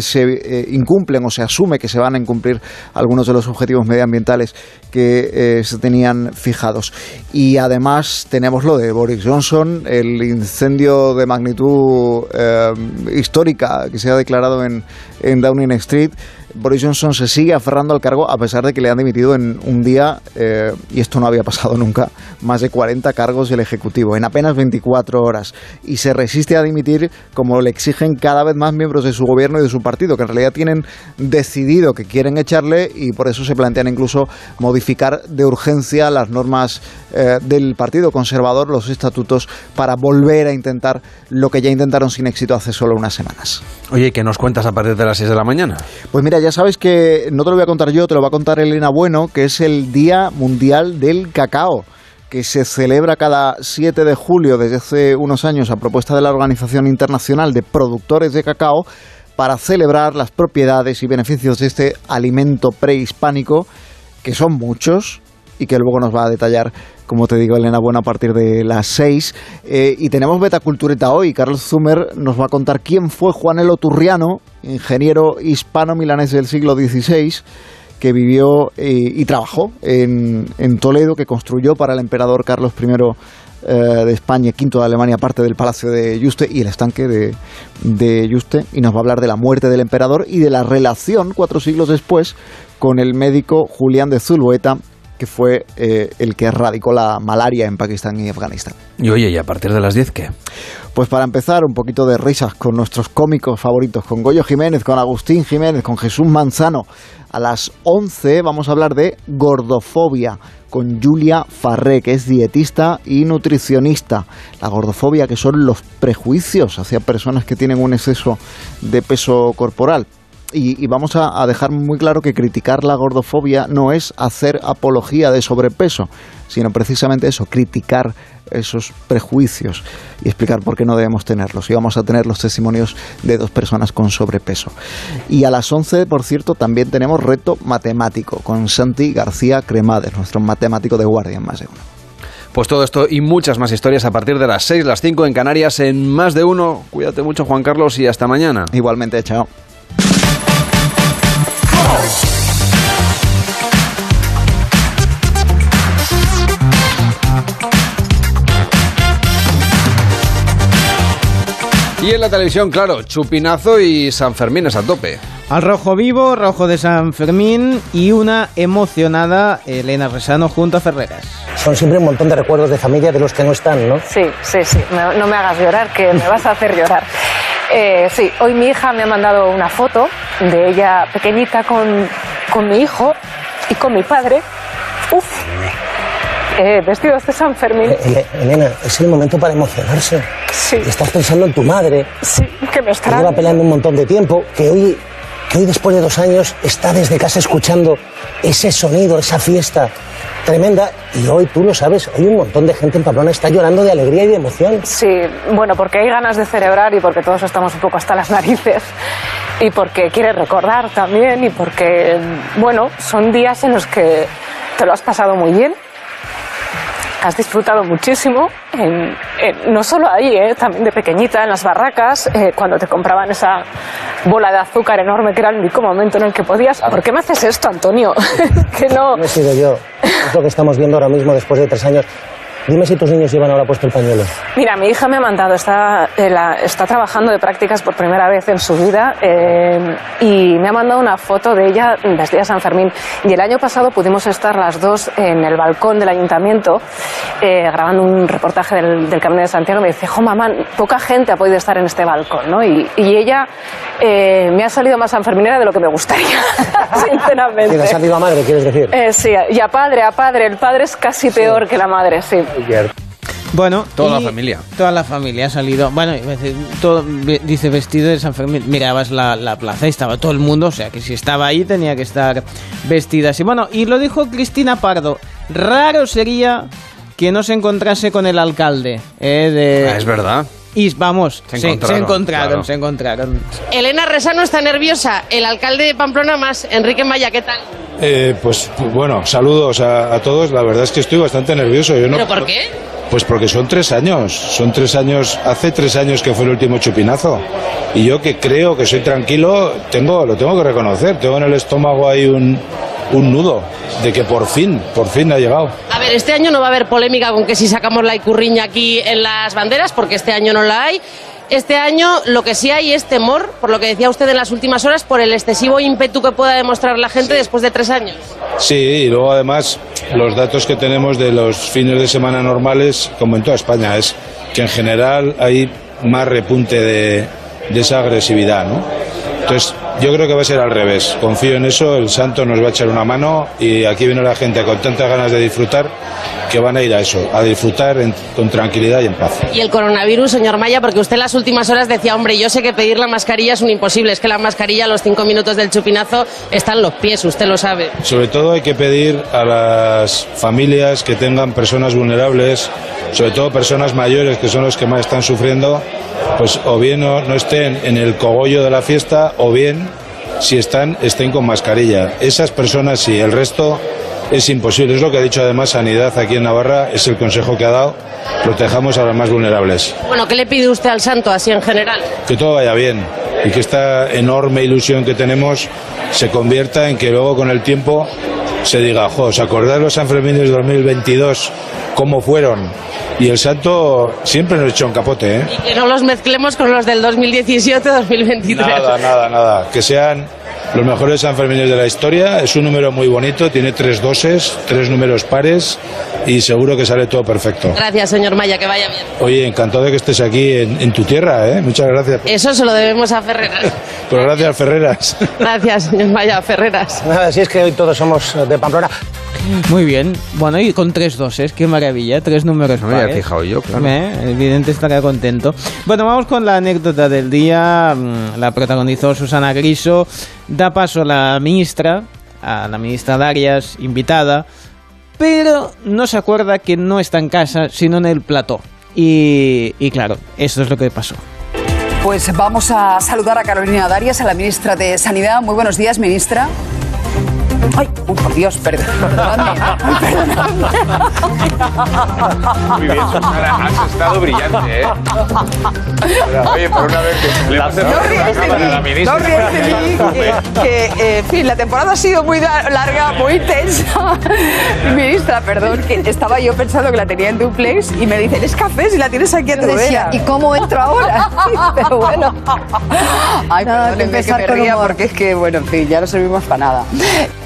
se eh, incumplen o se asume que se van a incumplir algunos de los objetivos medioambientales que eh, se tenían fijados. Y además tenemos lo de Boris Johnson, el incendio de magnitud eh, histórica que se ha declarado en, en Downing Street. Boris Johnson se sigue aferrando al cargo a pesar de que le han dimitido en un día, eh, y esto no había pasado nunca, más de 40 cargos del Ejecutivo en apenas 24 horas. Y se resiste a dimitir como le exigen cada vez más miembros de su gobierno y de su partido, que en realidad tienen decidido que quieren echarle y por eso se plantean incluso modificar de urgencia las normas eh, del Partido Conservador, los estatutos, para volver a intentar lo que ya intentaron sin éxito hace solo unas semanas. Oye, ¿qué nos cuentas a partir de las 6 de la mañana? Pues mira, ya sabes que no te lo voy a contar yo, te lo va a contar Elena Bueno, que es el Día Mundial del Cacao que se celebra cada 7 de julio desde hace unos años a propuesta de la Organización Internacional de Productores de Cacao para celebrar las propiedades y beneficios de este alimento prehispánico, que son muchos y que luego nos va a detallar, como te digo, Elena Bueno, a partir de las 6. Eh, y tenemos Betacultureta hoy. Carlos Zumer nos va a contar quién fue Juanelo Turriano, ingeniero hispano-milanés del siglo XVI, que vivió eh, y trabajó en, Toledo, que construyó para el emperador Carlos I eh, de España, quinto de Alemania, parte del Palacio de Yuste y el estanque de, de Yuste, y nos va a hablar de la muerte del emperador y de la relación, cuatro siglos después, con el médico Julián de Zulueta, que fue eh, el que erradicó la malaria en Pakistán y Afganistán. Y oye, ¿y a partir de las 10 qué? Pues para empezar, un poquito de risas con nuestros cómicos favoritos, con Goyo Jiménez, con Agustín Jiménez, con Jesús Manzano. A las 11 vamos a hablar de gordofobia con Julia Farré, que es dietista y nutricionista. La gordofobia, que son los prejuicios hacia personas que tienen un exceso de peso corporal. Y, y vamos a, a dejar muy claro que criticar la gordofobia no es hacer apología de sobrepeso, sino precisamente eso, criticar esos prejuicios y explicar por qué no debemos tenerlos. Y vamos a tener los testimonios de dos personas con sobrepeso. Y a las 11, por cierto, también tenemos reto matemático con Santi García Cremades, nuestro matemático de guardia en más de uno. Pues todo esto y muchas más historias a partir de las 6, las 5 en Canarias en más de uno. Cuídate mucho, Juan Carlos, y hasta mañana. Igualmente, chao. Y en la televisión, claro, chupinazo y San Fermín es a tope. Al rojo vivo, rojo de San Fermín y una emocionada Elena Resano junto a Ferreras. Son siempre un montón de recuerdos de familia de los que no están, ¿no? Sí, sí, sí. No, no me hagas llorar, que me vas a hacer llorar. Eh, sí, hoy mi hija me ha mandado una foto de ella pequeñita con, con mi hijo y con mi padre. Uf, eh, vestidos de San Fermín. Eh, eh, Elena, es el momento para emocionarse. Sí. Estás pensando en tu madre. Sí, que me Que extraña. lleva peleando un montón de tiempo, que hoy, hoy después de dos años está desde casa escuchando ese sonido, esa fiesta tremenda. Y hoy tú lo sabes, hay un montón de gente en Pamplona está llorando de alegría y de emoción. Sí, bueno, porque hay ganas de celebrar y porque todos estamos un poco hasta las <laughs> narices. Y porque quieres recordar también y porque, bueno, son días en los que te lo has pasado muy bien has disfrutado muchísimo, en- en- no solo ahí, eh, también de pequeñita, en las barracas, eh, cuando te compraban esa bola de azúcar enorme que era el único momento en el que podías. ¿Por qué me haces esto, Antonio? <laughs> que no. No he sido yo, es lo que estamos viendo ahora mismo después de tres años. Dime si tus niños llevan ahora puesto el pañuelo. Mira, mi hija me ha mandado, está, eh, la- está trabajando de prácticas por primera vez en su vida eh, y me ha mandado una foto de ella vestida de San Fermín. Y el año pasado pudimos estar las dos en el balcón del ayuntamiento eh, grabando un reportaje del, del Camino de Santiago. Me dice, jo, mamá, poca gente ha podido estar en este balcón, ¿no? Y, y ella eh, me ha salido más sanferminera de lo que me gustaría, <laughs> sinceramente. ¿Te ha salido a madre, quieres decir? Eh, sí, y a padre, a padre. El padre es casi peor que la madre, sí. Bueno, Toda la familia. Toda la familia ha salido. Bueno, todo, dice vestido de San Fermín. Mirabas la, la plaza y estaba todo el mundo. O sea, que si estaba ahí tenía que estar vestida así. Bueno, y lo dijo Cristina Pardo. Raro sería que no se encontrase con el alcalde. eh, de... Ah, es verdad. Y vamos, Se se, se encontraron, encontraron, claro. se encontraron. Elena Resano está nerviosa. El alcalde de Pamplona más, Enrique Maya, ¿qué tal? Eh, pues bueno, saludos a, a todos. La verdad es que estoy bastante nervioso. Yo no, ¿Pero por qué? Pues porque son tres años. Son tres años. Hace tres años que fue el último chupinazo. Y yo que creo que soy tranquilo, tengo, lo tengo que reconocer. Tengo en el estómago ahí un, un nudo de que por fin, por fin ha llegado. A ver, este año no va a haber polémica con que si sacamos la icurriña aquí en las banderas, porque este año no la hay. Este año lo que sí hay es temor, por lo que decía usted en las últimas horas, por el excesivo ímpetu que pueda demostrar la gente después de tres años. Sí, y luego además los datos que tenemos de los fines de semana normales, como en toda España, es que en general hay más repunte de, de esa agresividad, ¿no? Entonces, yo creo que va a ser al revés. Confío en eso, el santo nos va a echar una mano y aquí viene la gente con tantas ganas de disfrutar que van a ir a eso, a disfrutar en- con tranquilidad y en paz. Y el coronavirus, señor Maya, porque usted en las últimas horas decía, hombre, yo sé que pedir la mascarilla es un imposible, es que la mascarilla a los cinco minutos del chupinazo están los pies, usted lo sabe. Sobre todo hay que pedir a las familias que tengan personas vulnerables, sobre todo personas mayores que son los que más están sufriendo, pues o bien no, no estén en el cogollo de la fiesta o bien si están estén con mascarilla. Esas personas sí, el resto es imposible. Es lo que ha dicho además Sanidad aquí en Navarra, es el consejo que ha dado, protejamos a los más vulnerables. Bueno, ¿qué le pide usted al santo así en general? que todo vaya bien y que esta enorme ilusión que tenemos se convierta en que luego con el tiempo se diga, jo, ¿os acordáis los Sanfermines de 2022 cómo fueron? Y el santo siempre nos echó un capote, ¿eh? Que no los mezclemos con los del 2017-2023. Nada, nada, nada. Que sean los mejores Sanfermines de la historia. Es un número muy bonito, tiene tres doses, tres números pares y seguro que sale todo perfecto. Gracias, señor Maya, que vaya bien. Oye, encantado de que estés aquí en, en tu tierra, ¿eh? Muchas gracias. Eso se lo debemos a Ferreras. <laughs> Pues gracias, Ferreras. <laughs> Gracias, señor Maya, Ferreras. Nada, si es que hoy todos somos de Pamplona. Muy bien. Bueno, y con tres doses, qué maravilla. Tres números No me había fijado yo, claro. Eh, el vidente estará contento. Bueno, vamos con la anécdota del día. Mm, La protagonizó Susana Griso. Da paso a la ministra, a la ministra Darias, invitada, pero no se acuerda que no está en casa, sino en el plató. Y, claro, eso es lo que pasó. Pues vamos a saludar a Carolina Darias, a la ministra de Sanidad. Muy buenos días, ministra. Ay, uy, por Dios, perdón, perdonadme. Ay, perdonadme. Muy bien, Susana, has estado brillante, ¿eh? Pero, oye, por una vez que le hemos No ríes de a la mí, ministra. no ríes de mí, que, que, eh, en fin, la temporada ha sido muy larga, muy intensa. Ministra, perdón, que estaba yo pensando que la tenía en duplex y me dicen, es café si la tienes aquí a tu vera". ¿y cómo entro ahora? <laughs> Pero bueno. Ay, perdónenme que empezar que me con ría porque es que, bueno, en fin, ya no servimos para nada.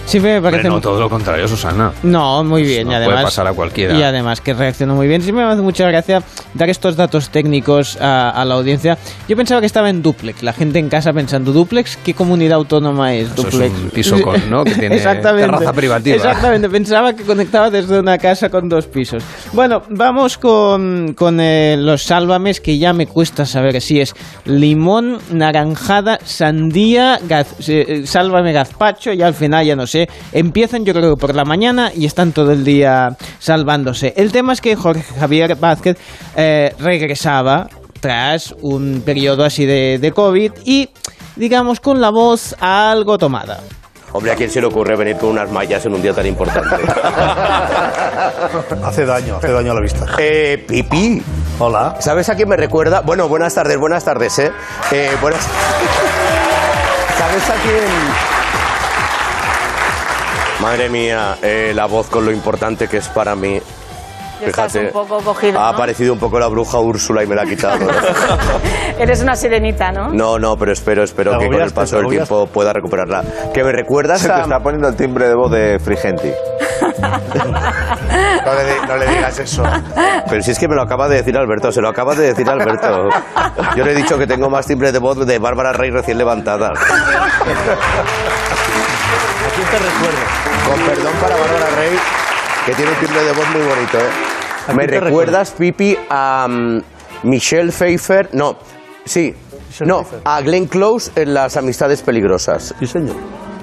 Siempre me parece... Hombre, no, todo lo contrario, Susana. No, muy bien. No y además, puede pasar a cualquiera. Y además que reaccionó muy bien. Siempre me hace mucha gracia dar estos datos técnicos a, a la audiencia. Yo pensaba que estaba en Duplex. La gente en casa pensando, ¿Duplex? ¿Qué comunidad autónoma es Eso es Duplex? un piso con, ¿no? que <laughs> tiene Exactamente. terraza privativa. Exactamente. Pensaba que conectaba desde una casa con dos pisos. Bueno, vamos con, con eh, los sálvames que ya me cuesta saber si es limón, naranjada, sandía, gaz- eh, sálvame gazpacho y al final ya no sé. Empiezan yo creo por la mañana y están todo el día salvándose. El tema es que Jorge Javier Vázquez eh, regresaba tras un periodo así de, de COVID y digamos con la voz algo tomada. Hombre, ¿a quién se le ocurre venir con unas mallas en un día tan importante? <laughs> Hace daño, hace daño a la vista. Eh, Pipi. Hola. ¿Sabes a quién me recuerda? Bueno, buenas tardes, buenas tardes, ¿eh? eh buenas... <laughs> ¿Sabes a quién? Madre mía, eh, la voz con lo importante que es para mí. Estás un poco cogido, ha ¿no? aparecido un poco la bruja Úrsula y me la ha quitado. <laughs> Eres una sirenita, ¿no? No, no, pero espero, espero que con el paso del tiempo pueda recuperarla. Que me recuerdas Se te está poniendo el timbre de voz de Frigenti. <laughs> No le, no le digas eso. Pero si es que me lo acaba de decir Alberto, se lo acaba de decir Alberto. Yo le he dicho que tengo más timbre de voz de Bárbara Rey recién levantada. <laughs> ¿A quién te recuerdo? Con perdón para Bárbara Rey, que tiene un timbre de voz muy bonito, ¿eh? ¿A ¿Me recuerdas, Pipi, a mm, Michelle Pfeiffer? No, sí. No, a Glenn Close en Las Amistades Peligrosas. Sí, señor.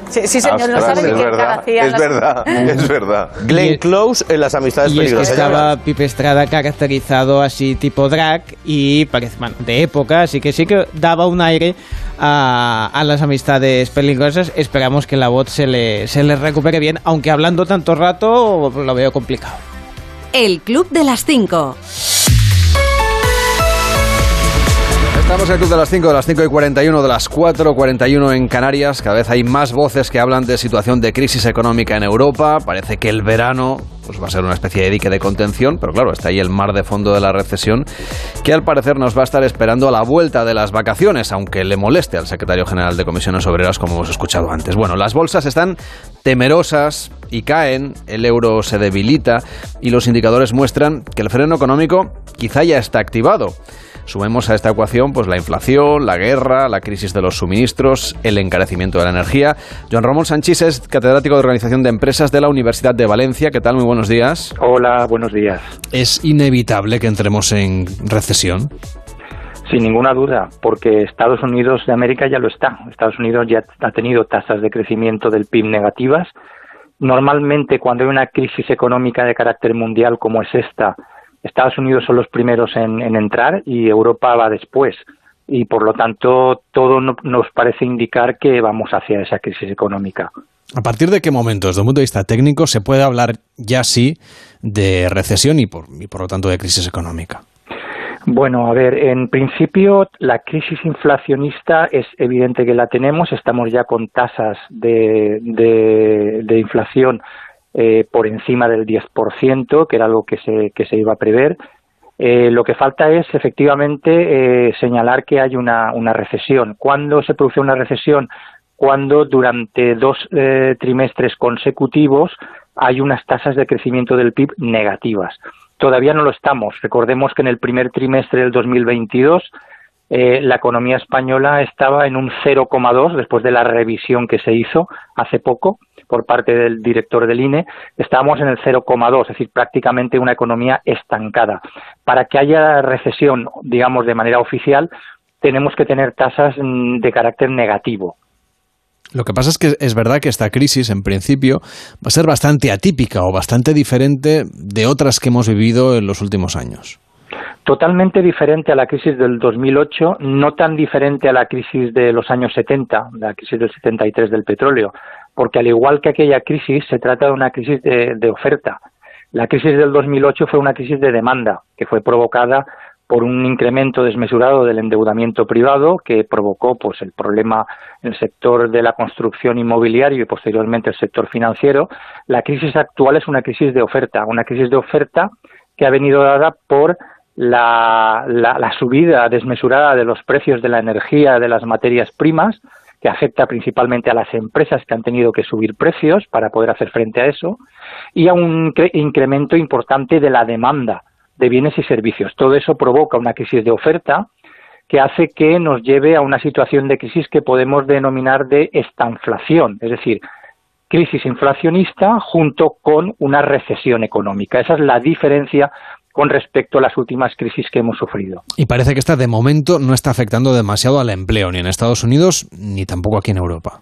Sí, sí, señor, no sabe ni <laughs> es verdad, es verdad, es verdad. Glenn Close en Las Amistades Y es que Peligrosas. estaba Pipe Estrada caracterizado así tipo drag y parece, bueno, de época, así que sí que daba un aire a, a las amistades peligrosas. Esperamos que la voz se le, se le recupere bien, aunque hablando tanto rato lo veo complicado. El Club de las 5. Estamos en el Club de las 5, de las 5 y 41, de las 4, 41 en Canarias. Cada vez hay más voces que hablan de situación de crisis económica en Europa. Parece que el verano pues, va a ser una especie de dique de contención, pero claro, está ahí el mar de fondo de la recesión, que al parecer nos va a estar esperando a la vuelta de las vacaciones, aunque le moleste al secretario general de Comisiones Obreras, como hemos escuchado antes. Bueno, las bolsas están temerosas y caen, el euro se debilita y los indicadores muestran que el freno económico quizá ya está activado. Sumemos a esta ecuación pues la inflación, la guerra, la crisis de los suministros, el encarecimiento de la energía. Joan Ramón Sanchís es catedrático de Organización de Empresas de la Universidad de Valencia. ¿Qué tal? Muy buenos días. Hola, buenos días. ¿Es inevitable que entremos en recesión? Sin ninguna duda, porque Estados Unidos de América ya lo está. Estados Unidos ya ha tenido tasas de crecimiento del PIB negativas. Normalmente, cuando hay una crisis económica de carácter mundial como es esta, Estados Unidos son los primeros en, en entrar y Europa va después. Y por lo tanto, todo no- nos parece indicar que vamos hacia esa crisis económica. ¿A partir de qué momento, desde un punto de vista técnico, se puede hablar ya sí de recesión y por, y por lo tanto de crisis económica? Bueno, a ver, en principio la crisis inflacionista es evidente que la tenemos, estamos ya con tasas de, de, de inflación eh, por encima del 10%, que era algo que se, que se iba a prever. Eh, lo que falta es efectivamente eh, señalar que hay una, una recesión. ¿Cuándo se produce una recesión? Cuando durante dos eh, trimestres consecutivos hay unas tasas de crecimiento del PIB negativas. Todavía no lo estamos. Recordemos que en el primer trimestre del 2022 eh, la economía española estaba en un 0,2 después de la revisión que se hizo hace poco por parte del director del INE. Estábamos en el 0,2, es decir, prácticamente una economía estancada. Para que haya recesión, digamos, de manera oficial, tenemos que tener tasas mm, de carácter negativo. Lo que pasa es que es verdad que esta crisis, en principio, va a ser bastante atípica o bastante diferente de otras que hemos vivido en los últimos años. Totalmente diferente a la crisis del 2008, no tan diferente a la crisis de los años 70, la crisis del 73 del petróleo, porque al igual que aquella crisis, se trata de una crisis de, oferta. La crisis del 2008 fue una crisis de demanda, que fue provocada por un incremento desmesurado del endeudamiento privado que provocó pues el problema en el sector de la construcción inmobiliario y posteriormente el sector financiero. La crisis actual es una crisis de oferta, una crisis de oferta que ha venido dada por la subida desmesurada de los precios de la energía, de las materias primas, que afecta principalmente a las empresas que han tenido que subir precios para poder hacer frente a eso, y a un cre- incremento importante de la demanda de bienes y servicios. Todo eso provoca una crisis de oferta que hace que nos lleve a una situación de crisis que podemos denominar de estanflación, es decir, crisis inflacionista junto con una recesión económica. Esa es la diferencia con respecto a las últimas crisis que hemos sufrido. Y parece que esta de momento no está afectando demasiado al empleo, ni en Estados Unidos, ni tampoco aquí en Europa.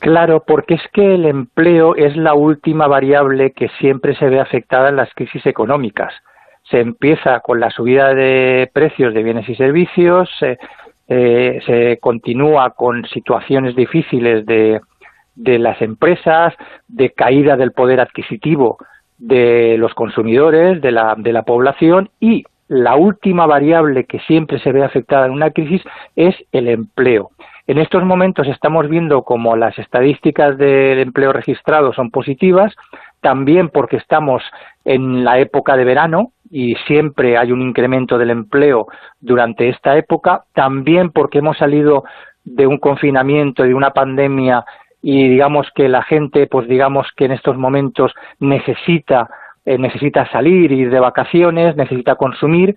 Claro, porque es que el empleo es la última variable que siempre se ve afectada en las crisis económicas. Se empieza con la subida de precios de bienes y servicios, se, eh, se continúa con situaciones difíciles de, de las empresas, de caída del poder adquisitivo de los consumidores, de la, de la población y la última variable que siempre se ve afectada en una crisis es el empleo. En estos momentos estamos viendo como las estadísticas del empleo registrado son positivas, también porque estamos en la época de verano y siempre hay un incremento del empleo durante esta época, también porque hemos salido de un confinamiento y de una pandemia y digamos que la gente pues digamos que en estos momentos necesita eh, necesita salir ir de vacaciones necesita consumir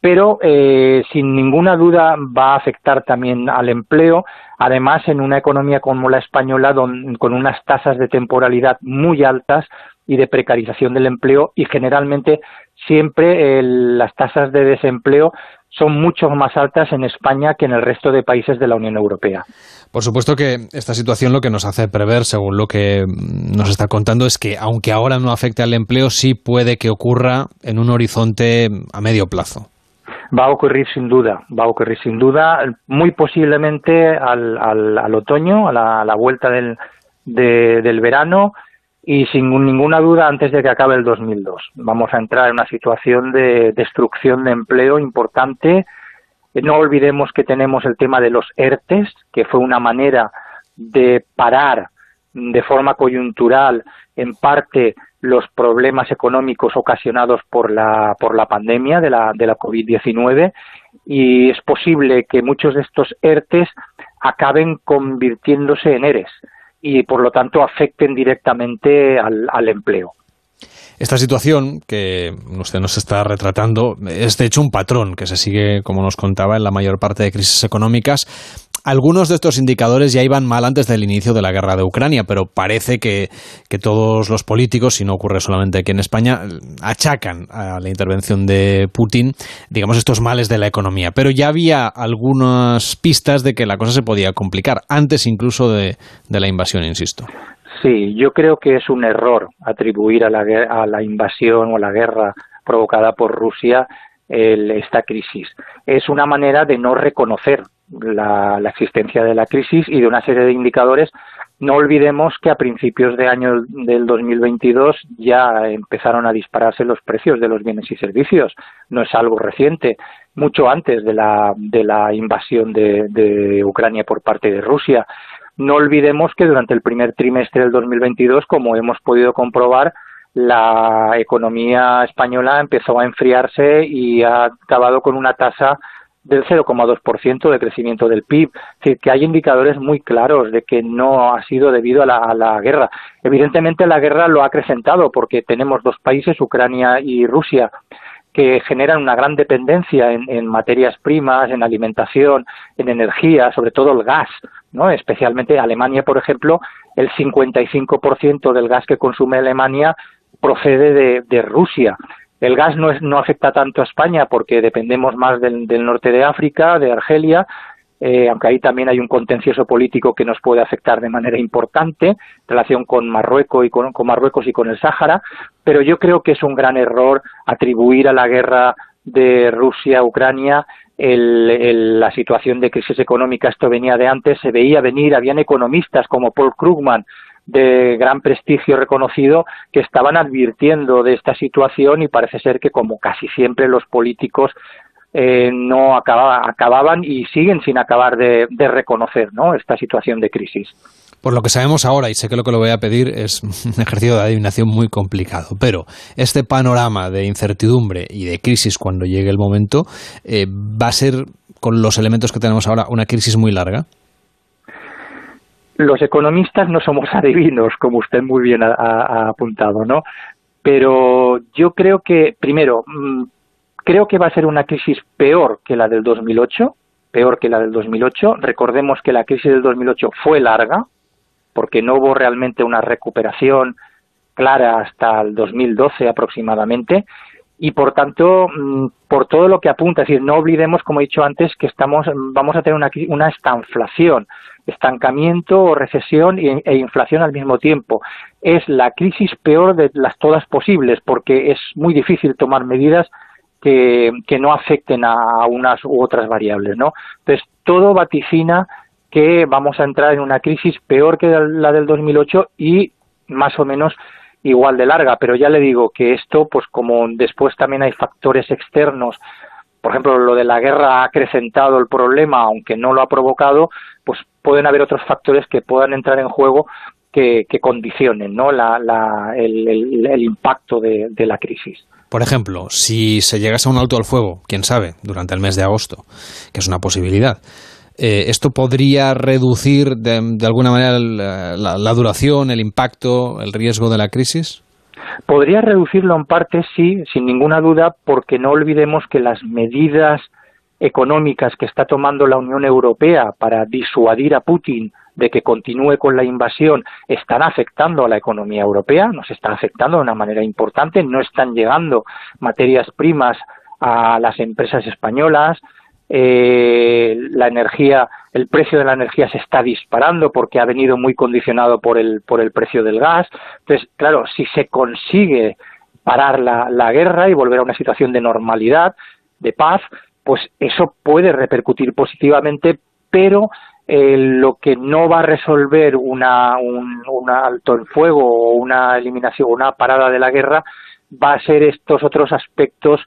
pero eh, sin ninguna duda va a afectar también al empleo además en una economía como la española don- con unas tasas de temporalidad muy altas y de precarización del empleo y generalmente siempre el- las tasas de desempleo son mucho más altas en España que en el resto de países de la Unión Europea. Por supuesto que esta situación lo que nos hace prever, según lo que nos está contando, es que aunque ahora no afecte al empleo, sí puede que ocurra en un horizonte a medio plazo. Va a ocurrir sin duda, va a ocurrir sin duda, muy posiblemente al, al, al otoño, a la, vuelta del, de- del verano y sin ninguna duda antes de que acabe el 2002. Vamos a entrar en una situación de destrucción de empleo importante. No olvidemos que tenemos el tema de los ERTES, que fue una manera de parar de forma coyuntural en parte los problemas económicos ocasionados por la por la pandemia de la de la COVID-19 y es posible que muchos de estos ERTES acaben convirtiéndose en ERES y por lo tanto afecten directamente al, al empleo. Esta situación que usted nos está retratando es de hecho un patrón que se sigue, como nos contaba, en la mayor parte de crisis económicas. Algunos de estos indicadores ya iban mal antes del inicio de la guerra de Ucrania, pero parece que, que todos los políticos, si no ocurre solamente aquí en España, achacan a la intervención de Putin, digamos, estos males de la economía. Pero ya había algunas pistas de que la cosa se podía complicar, antes incluso de, de la invasión, insisto. Sí, yo creo que es un error atribuir a la, invasión o a la guerra provocada por Rusia el- esta crisis. Es una manera de no reconocer la, la existencia de la crisis y de una serie de indicadores. No olvidemos que a principios de año del 2022 ya empezaron a dispararse los precios de los bienes y servicios. No es algo reciente, mucho antes de la, de la invasión de Ucrania por parte de Rusia. No olvidemos que durante el primer trimestre del 2022, como hemos podido comprobar, la economía española empezó a enfriarse y ha acabado con una tasa del 0,2% de crecimiento del PIB. Es decir, que hay indicadores muy claros de que no ha sido debido a la, guerra. Evidentemente la guerra lo ha acrecentado porque tenemos dos países, Ucrania y Rusia, que generan una gran dependencia en, en materias primas, en alimentación, en energía, sobre todo el gas, ¿no? Especialmente Alemania, por ejemplo, el 55% del gas que consume Alemania procede de, de Rusia. El gas no, es, no afecta tanto a España porque dependemos más del, del norte de África, de Argelia, eh, aunque ahí también hay un contencioso político que nos puede afectar de manera importante en relación con Marruecos y con, con Marruecos y con el Sáhara, pero yo creo que es un gran error atribuir a la guerra de Rusia-Ucrania el, la situación de crisis económica. Esto venía de antes, se veía venir, habían economistas como Paul Krugman de gran prestigio reconocido que estaban advirtiendo de esta situación y parece ser que como casi siempre los políticos eh, no acababa, acababan y siguen sin acabar de, de reconocer ¿no? esta situación de crisis. Por lo que sabemos ahora, y sé que lo que le voy a pedir es <laughs> un ejercicio de adivinación muy complicado, pero este panorama de incertidumbre y de crisis cuando llegue el momento, eh, ¿va a ser, con los elementos que tenemos ahora, una crisis muy larga? los economistas no somos <laughs> adivinos, como usted muy bien ha, ha apuntado, ¿no? Pero yo creo que, primero, mm, creo que va a ser una crisis peor que la del 2008, peor que la del 2008. Recordemos que la crisis del 2008 fue larga, porque no hubo realmente una recuperación clara hasta el 2012 aproximadamente. Y por tanto mm, por todo lo que apunta es decir no olvidemos como he dicho antes que estamos vamos a tener una, una estanflación estancamiento o recesión e, inflación al mismo tiempo. Es la crisis peor de las todas posibles porque es muy difícil tomar medidas que, que no afecten a unas u otras variables no entonces todo vaticina que vamos a entrar en una crisis peor que la del 2008 y más o menos igual de larga, pero ya le digo que esto, pues como después también hay factores externos, por ejemplo, lo de la guerra ha acrecentado el problema, aunque no lo ha provocado, pues pueden haber otros factores que puedan entrar en juego que, condicionen ¿no? la, el, impacto de, de la crisis. Por ejemplo, si se llegase a un alto al fuego, quién sabe, durante el mes de agosto, que es una posibilidad, eh, ¿Esto podría reducir de, alguna manera la, duración, el impacto, el riesgo de la crisis? Podría reducirlo en parte, sí, sin ninguna duda, porque no olvidemos que las medidas económicas que está tomando la Unión Europea para disuadir a Putin de que continúe con la invasión están afectando a la economía europea, nos está afectando de una manera importante, no están llegando materias primas a las empresas españolas, eh, la energía, el precio de la energía se está disparando porque ha venido muy condicionado por el, por el precio del gas. Entonces, claro, si se consigue parar la, la guerra y volver a una situación de normalidad, de paz, pues eso puede repercutir positivamente, pero eh, lo que no va a resolver una, un, alto el fuego o una eliminación una parada de la guerra va a ser estos otros aspectos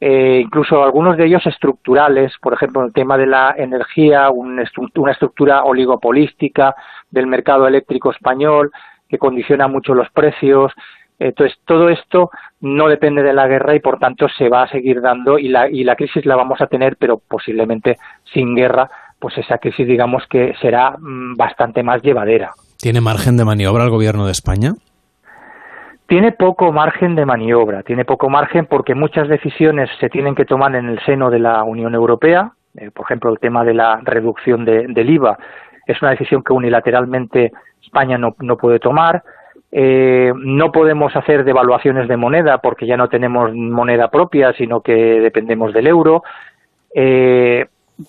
eh, incluso algunos de ellos estructurales, por ejemplo, el tema de la energía, una estructura oligopolística del mercado eléctrico español que condiciona mucho los precios. Entonces, todo esto no depende de la guerra y, por tanto, se va a seguir dando y la, y la crisis la vamos a tener, pero posiblemente sin guerra, pues esa crisis, digamos que será mm, bastante más llevadera. ¿Tiene margen de maniobra el gobierno de España? Tiene poco margen de maniobra, tiene poco margen porque muchas decisiones se tienen que tomar en el seno de la Unión Europea, eh, por ejemplo, el tema de la reducción del IVA es una decisión que unilateralmente España no, puede tomar. Eh, no podemos hacer devaluaciones de moneda porque ya no tenemos moneda propia, sino que dependemos del euro. Eh,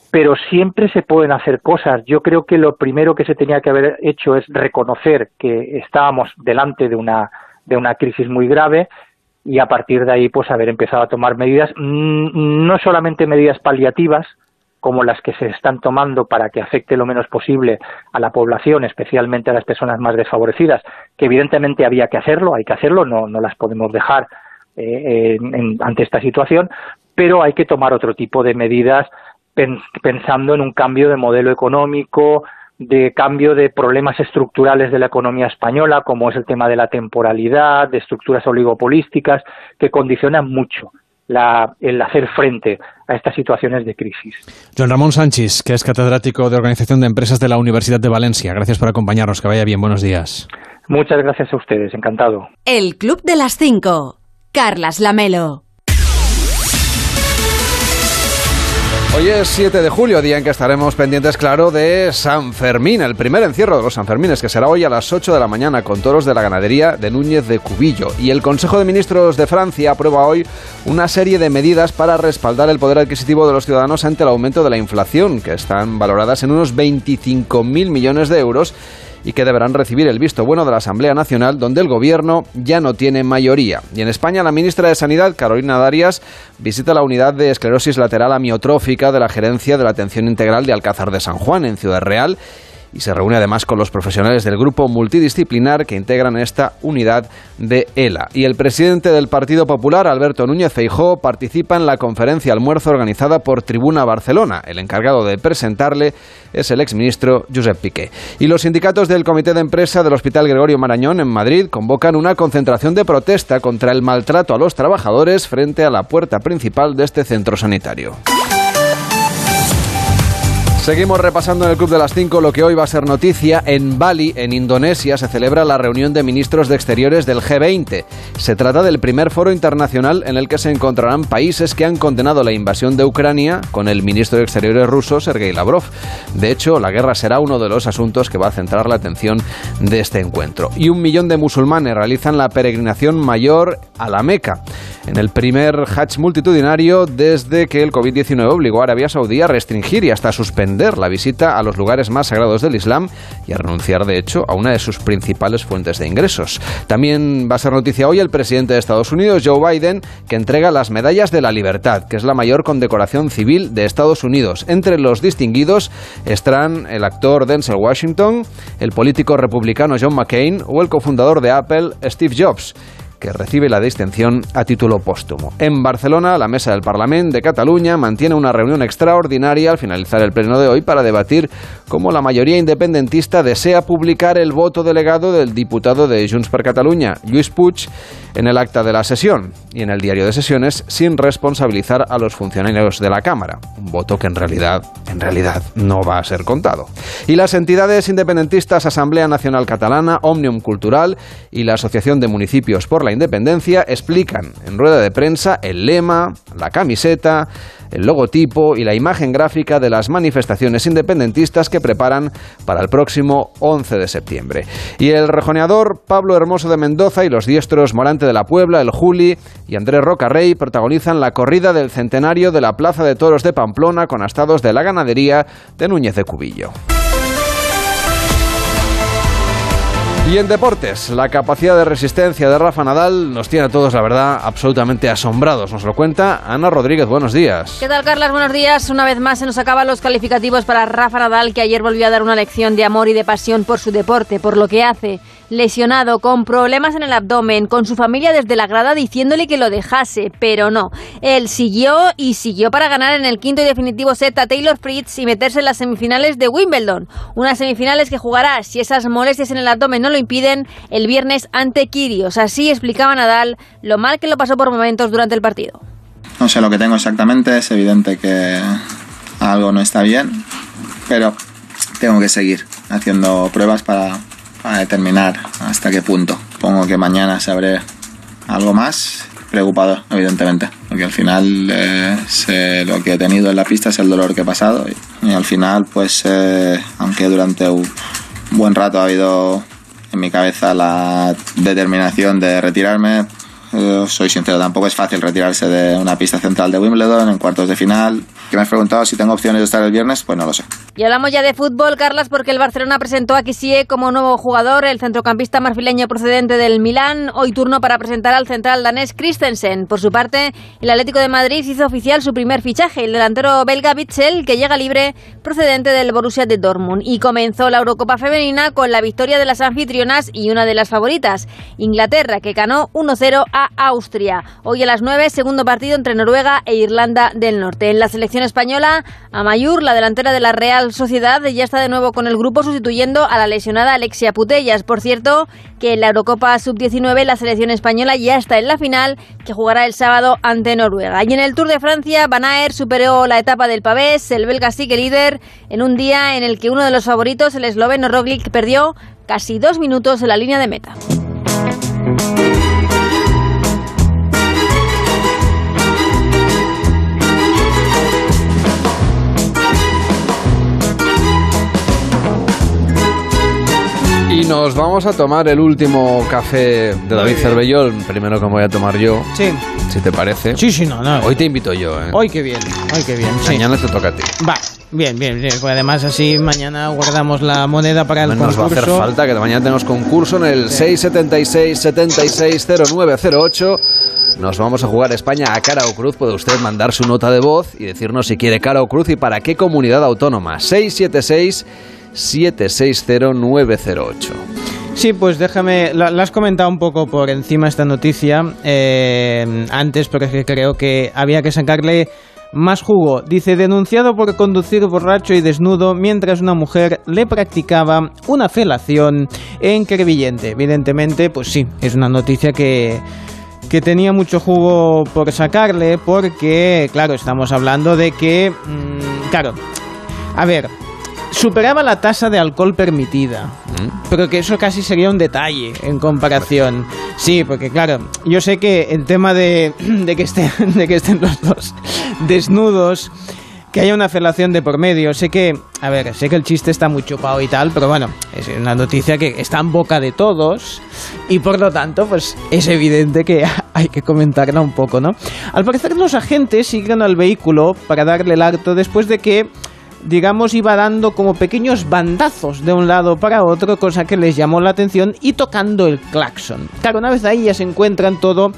pero siempre se pueden hacer cosas. Yo creo que lo primero que se tenía que haber hecho es reconocer que estábamos delante de una de una crisis muy grave y a partir de ahí pues haber empezado a tomar medidas, mm, no solamente medidas paliativas, como las que se están tomando para que afecte lo menos posible a la población, especialmente a las personas más desfavorecidas, que evidentemente había que hacerlo, hay que hacerlo, no, no las podemos dejar eh, ante esta situación, pero hay que tomar otro tipo de medidas pensando en un cambio de modelo económico, de cambio de problemas estructurales de la economía española, como es el tema de la temporalidad, de estructuras oligopolísticas, que condicionan mucho la, el hacer frente a estas situaciones de crisis. John Ramón Sánchez, que es catedrático de Organización de Empresas de la Universidad de Valencia. Gracias por acompañarnos. Que vaya bien. Buenos días. Muchas gracias a ustedes. Encantado. El Club de las Cinco. Carlas Lamelo. Hoy es 7 de julio, día en que estaremos pendientes, claro, de San Fermín, el primer encierro de los Sanfermines, que será hoy a las 8 de la mañana con toros de la ganadería de Núñez de Cubillo. Y el Consejo de Ministros de Francia aprueba hoy una serie de medidas para respaldar el poder adquisitivo de los ciudadanos ante el aumento de la inflación, que están valoradas en unos 25.000 millones de euros y que deberán recibir el visto bueno de la Asamblea Nacional, donde el Gobierno ya no tiene mayoría. Y en España, la ministra de Sanidad, Carolina Darias, visita la unidad de esclerosis lateral amiotrófica de la Gerencia de la Atención Integral de Alcázar de San Juan, en Ciudad Real y se reúne además con los profesionales del grupo multidisciplinar que integran esta unidad de ELA. Y el presidente del Partido Popular, Alberto Núñez Feijó, participa en la conferencia almuerzo organizada por Tribuna Barcelona. El encargado de presentarle es el exministro Josep Piqué. Y los sindicatos del Comité de Empresa del Hospital Gregorio Marañón en Madrid convocan una concentración de protesta contra el maltrato a los trabajadores frente a la puerta principal de este centro sanitario. Seguimos repasando en el Club de las 5 lo que hoy va a ser noticia. En Bali, en Indonesia, se celebra la reunión de ministros de Exteriores del G20. Se trata del primer foro internacional en el que se encontrarán países que han condenado la invasión de Ucrania con el ministro de Exteriores ruso, Sergei Lavrov. De hecho, la guerra será uno de los asuntos que va a centrar la atención de este encuentro. Y un millón de musulmanes realizan la peregrinación mayor a la Meca, en el primer Hajj multitudinario desde que el COVID-19 obligó a Arabia Saudí a restringir y hasta suspender la visita a los lugares más sagrados del Islam y a renunciar, de hecho, a una de sus principales fuentes de ingresos. También va a ser noticia hoy el presidente de Estados Unidos, Joe Biden, que entrega las Medallas de la Libertad, que es la mayor condecoración civil de Estados Unidos. Entre los distinguidos estarán el actor Denzel Washington, el político republicano John McCain o el cofundador de Apple, Steve Jobs que recibe la distinción a título póstumo. En Barcelona, la Mesa del Parlamento de Cataluña mantiene una reunión extraordinaria al finalizar el pleno de hoy para debatir cómo la mayoría independentista desea publicar el voto delegado del diputado de Junts per Catalunya, Lluís Puig, en el acta de la sesión y en el diario de sesiones sin responsabilizar a los funcionarios de la Cámara, un voto que en realidad, en realidad no va a ser contado. Y las entidades independentistas Asamblea Nacional Catalana, Omnium Cultural y la Asociación de Municipios por la Independencia explican en rueda de prensa el lema, la camiseta, el logotipo y la imagen gráfica de las manifestaciones independentistas que preparan para el próximo 11 de septiembre. Y el rejoneador Pablo Hermoso de Mendoza y los diestros Morante de la Puebla, el Juli y Andrés Rocarrey protagonizan la corrida del centenario de la Plaza de Toros de Pamplona con astados de la ganadería de Núñez de Cubillo. Y en deportes, la capacidad de resistencia de Rafa Nadal nos tiene a todos, la verdad, absolutamente asombrados. Nos lo cuenta Ana Rodríguez. Buenos días. ¿Qué tal, Carlas? Buenos días. Una vez más se nos acaban los calificativos para Rafa Nadal, que ayer volvió a dar una lección de amor y de pasión por su deporte, por lo que hace. Lesionado, con problemas en el abdomen, con su familia desde la grada diciéndole que lo dejase, pero no. Él siguió y siguió para ganar en el quinto y definitivo set a Taylor Fritz y meterse en las semifinales de Wimbledon. Unas semifinales que jugará, si esas molestias en el abdomen no lo impiden, el viernes ante Kirios. Así explicaba Nadal lo mal que lo pasó por momentos durante el partido. No sé lo que tengo exactamente, es evidente que algo no está bien, pero tengo que seguir haciendo pruebas para, para determinar hasta qué punto. Pongo que mañana sabré algo más, preocupado, evidentemente, porque al final eh, lo que he tenido en la pista es el dolor que he pasado y, y al final, pues, eh, aunque durante un buen rato ha habido en mi cabeza la determinación de retirarme. Eh, soy sincero, tampoco es fácil retirarse de una pista central de Wimbledon en cuartos de final. Que me has preguntado si tengo opciones de estar el viernes, pues no lo sé. Y hablamos ya de fútbol, Carlas, porque el Barcelona presentó a Kisie como nuevo jugador, el centrocampista marfileño procedente del Milán. Hoy turno para presentar al central danés Christensen. Por su parte, el Atlético de Madrid hizo oficial su primer fichaje, el delantero belga Bitzel, que llega libre procedente del Borussia de Dortmund. Y comenzó la Eurocopa femenina con la victoria de las anfitrionas y una de las favoritas, Inglaterra, que ganó 1-0 a Austria. Hoy a las 9, segundo partido entre Noruega e Irlanda del Norte. En la selección española, Amayur, la delantera de la Real Sociedad, ya está de nuevo con el grupo sustituyendo a la lesionada Alexia Putellas. Por cierto, que en la Eurocopa Sub-19 la selección española ya está en la final, que jugará el sábado ante Noruega. Y en el Tour de Francia, Van Aert superó la etapa del Pavés, el belga sigue líder, en un día en el que uno de los favoritos, el esloveno Roglic, perdió casi dos minutos en la línea de meta. Nos vamos a tomar el último café de David Cervellol, primero que me voy a tomar yo. Sí. Si te parece. Sí, sí, no, no. Hoy te invito yo, ¿eh? Hoy qué bien, hoy qué bien. sí. Mañana te toca a ti. Va, bien, bien, bien. Pues además así mañana guardamos la moneda para el Nos va a concurso. hacer falta que mañana tenemos concurso en el 676 760908. Nos vamos a jugar España a cara o cruz. Puede usted mandar su nota de voz y decirnos si quiere cara o cruz y para qué comunidad autónoma. 676 760908. Sí, pues déjame, la, has comentado un poco por encima esta noticia eh, antes, pero es que creo que había que sacarle más jugo. Dice, denunciado por conducir borracho y desnudo mientras una mujer le practicaba una felación en Crevillente. Evidentemente, pues sí, es una noticia que que tenía mucho jugo por sacarle porque, claro, estamos hablando de que, mm, claro, A ver, superaba la tasa de alcohol permitida. Pero que eso casi sería un detalle en comparación. Sí, porque claro, yo sé que el tema de, <clears throat> de que, estén, <laughs> de que estén los dos <laughs> desnudos, que haya una felación de por medio, sé que, a ver, sé que el chiste está muy chupado y tal, pero bueno, es una noticia que está en boca de todos y por lo tanto, pues es evidente que <laughs> hay que comentarla un poco, ¿no? Al parecer los agentes siguen al vehículo para darle el acto después de que digamos, iba dando como pequeños bandazos de un lado para otro, cosa que les llamó la atención, y tocando el claxon. Claro, una vez ahí ya se encuentran todo,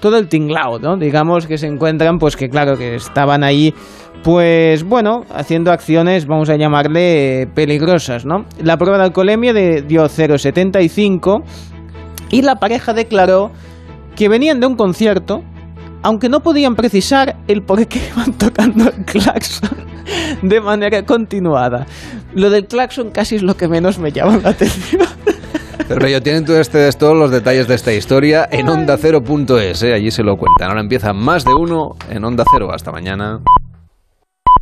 todo el tinglao, ¿no? Digamos que se encuentran, pues que claro, que estaban ahí, pues bueno, haciendo acciones, vamos a llamarle, eh, peligrosas, ¿no? La prueba de alcoholemia de, dio 0,75 y la pareja declaró que venían de un concierto, aunque no podían precisar el por qué <laughs> iban tocando el claxon <laughs> de manera continuada. Lo del claxon casi es lo que menos me llama la atención. <laughs> Pero ellos tienen ustedes todos los detalles de esta historia en ondacero.es, ¿eh? allí se lo cuentan. Ahora empieza más de uno en Onda Cero. Hasta mañana.